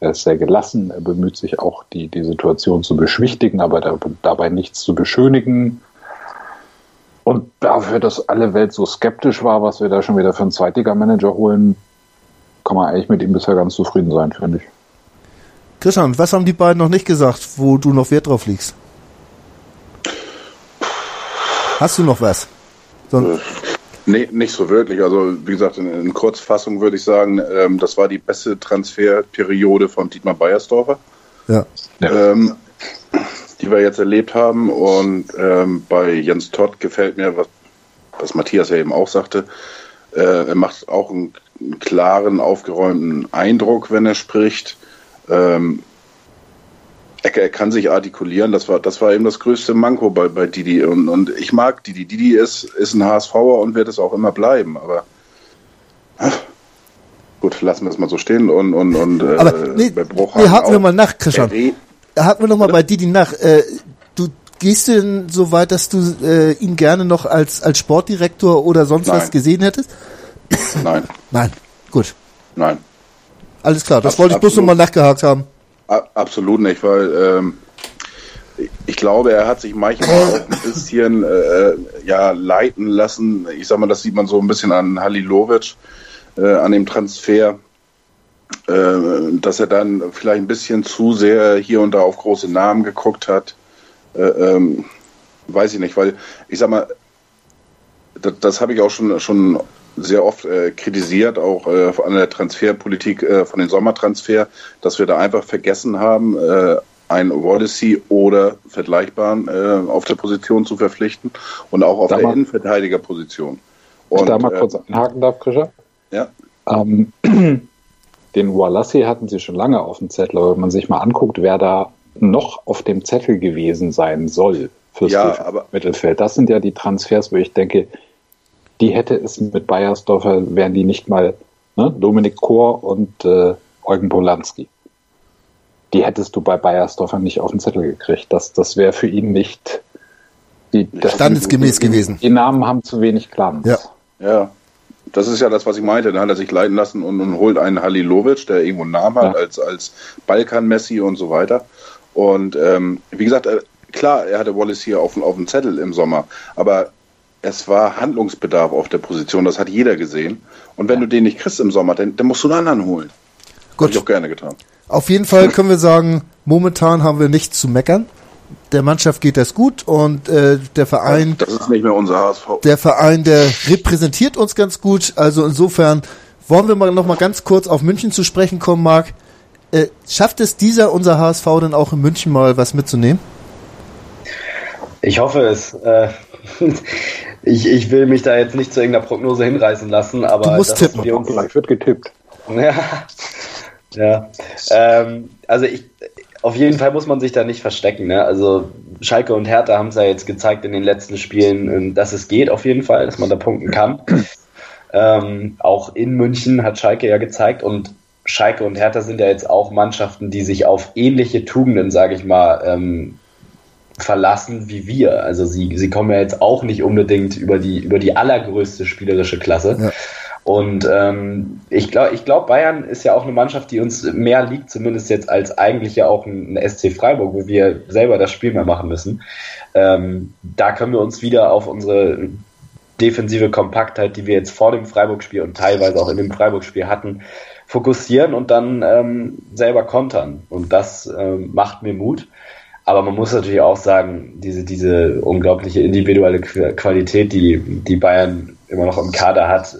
er ist sehr gelassen, er bemüht sich auch, die, die Situation zu beschwichtigen, aber dabei nichts zu beschönigen und dafür, dass alle Welt so skeptisch war, was wir da schon wieder für einen Zweitliga-Manager holen, kann man eigentlich mit ihm bisher ganz zufrieden sein, finde ich. Christian, was haben die beiden noch nicht gesagt, wo du noch Wert drauf legst? Hast du noch was? Sonst Nee, nicht so wirklich. Also wie gesagt, in, in Kurzfassung würde ich sagen, ähm, das war die beste Transferperiode von Dietmar Beiersdorfer. Ja. Ähm, die wir jetzt erlebt haben. Und ähm, bei Jens Todd gefällt mir, was, was Matthias ja eben auch sagte, äh, er macht auch einen, einen, klaren, aufgeräumten Eindruck, wenn er spricht. Ähm, er, er, kann sich artikulieren, das war, das war eben das größte Manko bei, bei Didi. Und, und ich mag Didi. Didi ist, ist ein HSVer und wird es auch immer bleiben. Aber ach, gut, lassen wir es mal so stehen. Und, und, und äh, Aber nee, bei Bruchhagen nee, haken wir mal nach, Christian haken wir noch mal bei Didi nach. Äh, du gehst du denn so weit, dass du äh, ihn gerne noch als, als Sportdirektor oder sonst Nein. was gesehen hättest? Nein. Nein. Gut. Nein. Alles klar, das Abs wollte ich bloß noch mal nachgehakt haben. absolut nicht, weil ähm, ich glaube, er hat sich manchmal ein bisschen äh, ja, leiten lassen. Ich sag mal, das sieht man so ein bisschen an Halilovic, äh, an dem Transfer äh, dass er dann vielleicht ein bisschen zu sehr hier und da auf große Namen geguckt hat. Äh, ähm, weiß ich nicht, weil ich sag mal, das, das habe ich auch schon, schon sehr oft äh, kritisiert, auch äh, an der Transferpolitik äh, von den Sommertransfer, dass wir da einfach vergessen haben, äh, einen Wallacey oder vergleichbaren äh, auf der Position zu verpflichten und auch auf da der Innenverteidigerposition. Und, ich da mal äh, kurz einhaken darf, Krischer? Ja. Ähm, den Wallace hatten sie schon lange auf dem Zettel, aber wenn man sich mal anguckt, wer da noch auf dem Zettel gewesen sein soll fürs ja, aber Mittelfeld, das sind ja die Transfers, wo ich denke, die hätte es mit Bayersdorfer, wären die nicht mal ne, Dominik Kohr und äh, Eugen Polanski. Die hättest du bei Bayersdorfer nicht auf den Zettel gekriegt. Das, das wäre für ihn nicht die, standesgemäß die, gewesen. Die Namen haben zu wenig Glanz. Ja. ja. Das ist ja das, was ich meinte. Da hat er sich leiten lassen und, und holt einen Halilovic, der irgendwo einen Namen hat, ja. als, als Balkan-Messi und so weiter. Und ähm, wie gesagt, äh, klar, er hatte Wallace hier auf, auf dem Zettel im Sommer, aber es war Handlungsbedarf auf der Position, das hat jeder gesehen. Und wenn du den nicht kriegst im Sommer, dann, dann musst du einen anderen holen. Gut. Hab ich auch gerne getan. Auf jeden Fall können wir sagen, momentan haben wir nichts zu meckern. Der Mannschaft geht das gut und äh, der Verein. Das ist nicht mehr unser HSV. Der Verein, der repräsentiert uns ganz gut. Also insofern wollen wir mal noch mal ganz kurz auf München zu sprechen kommen, Marc. Äh, schafft es dieser unser HSV denn auch in München mal was mitzunehmen? Ich hoffe es. Äh, ich, ich will mich da jetzt nicht zu irgendeiner Prognose hinreißen lassen, aber du musst tippen. Wir uns Gleich wird getippt. Ja, ja. Ähm, also ich, auf jeden Fall muss man sich da nicht verstecken. Ne? Also Schalke und Hertha haben es ja jetzt gezeigt in den letzten Spielen, ähm, dass es geht auf jeden Fall, dass man da punkten kann. ähm, auch in München hat Schalke ja gezeigt und Schalke und Hertha sind ja jetzt auch Mannschaften, die sich auf ähnliche Tugenden, sage ich mal, ähm, verlassen wie wir. Also sie, sie kommen ja jetzt auch nicht unbedingt über die, über die allergrößte spielerische Klasse. Ja. Und ähm, ich glaube, ich glaub, Bayern ist ja auch eine Mannschaft, die uns mehr liegt, zumindest jetzt als eigentlich ja auch ein, ein SC Freiburg, wo wir selber das Spiel mehr machen müssen. Ähm, da können wir uns wieder auf unsere defensive Kompaktheit, die wir jetzt vor dem Freiburg-Spiel und teilweise auch in dem Freiburg-Spiel hatten, fokussieren und dann ähm, selber kontern. Und das ähm, macht mir Mut. Aber man muss natürlich auch sagen, diese, diese unglaubliche individuelle Qualität, die, die Bayern immer noch im Kader hat,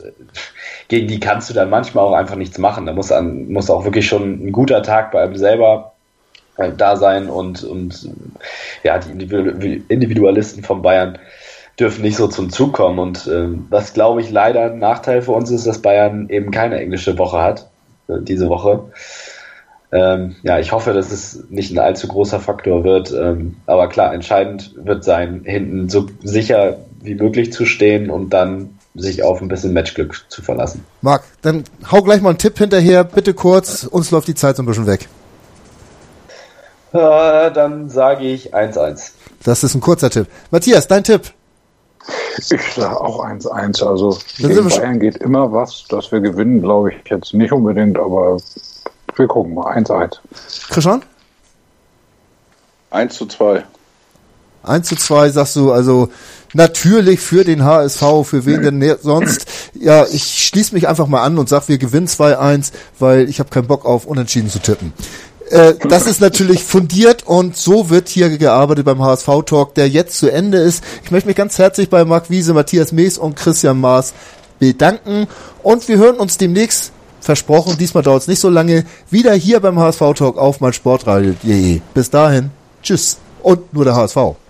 gegen die kannst du dann manchmal auch einfach nichts machen. Da muss, an, muss auch wirklich schon ein guter Tag bei einem selber äh, da sein und, und ja, die Individualisten von Bayern dürfen nicht so zum Zug kommen. Und äh, was, glaube ich, leider ein Nachteil für uns ist, dass Bayern eben keine englische Woche hat, äh, diese Woche. Ähm, ja, ich hoffe, dass es nicht ein allzu großer Faktor wird. Ähm, aber klar, entscheidend wird sein, hinten so sicher wie möglich zu stehen und dann sich auf ein bisschen Matchglück zu verlassen. Marc, dann hau gleich mal einen Tipp hinterher, bitte kurz, uns läuft die Zeit so ein bisschen weg. Äh, dann sage ich 1-1. Das ist ein kurzer Tipp. Matthias, dein Tipp? Ich sage auch 1-1. Also gegen Bayern geht immer was. Dass wir gewinnen, glaube ich jetzt nicht unbedingt, aber wir gucken mal. 1-1. Christian? 1 zu 2. 1 zu 2 sagst du, also natürlich für den HSV, für wen denn sonst? Ja, ich schließe mich einfach mal an und sag, wir gewinnen 2-1, weil ich habe keinen Bock auf Unentschieden zu tippen. Äh, das ist natürlich fundiert und so wird hier gearbeitet beim HSV-Talk, der jetzt zu Ende ist. Ich möchte mich ganz herzlich bei Marc Wiese, Matthias Mees und Christian Maas bedanken und wir hören uns demnächst versprochen, diesmal dauert es nicht so lange, wieder hier beim HSV Talk auf meinsportradio.de. Bis dahin, tschüss und nur der HSV.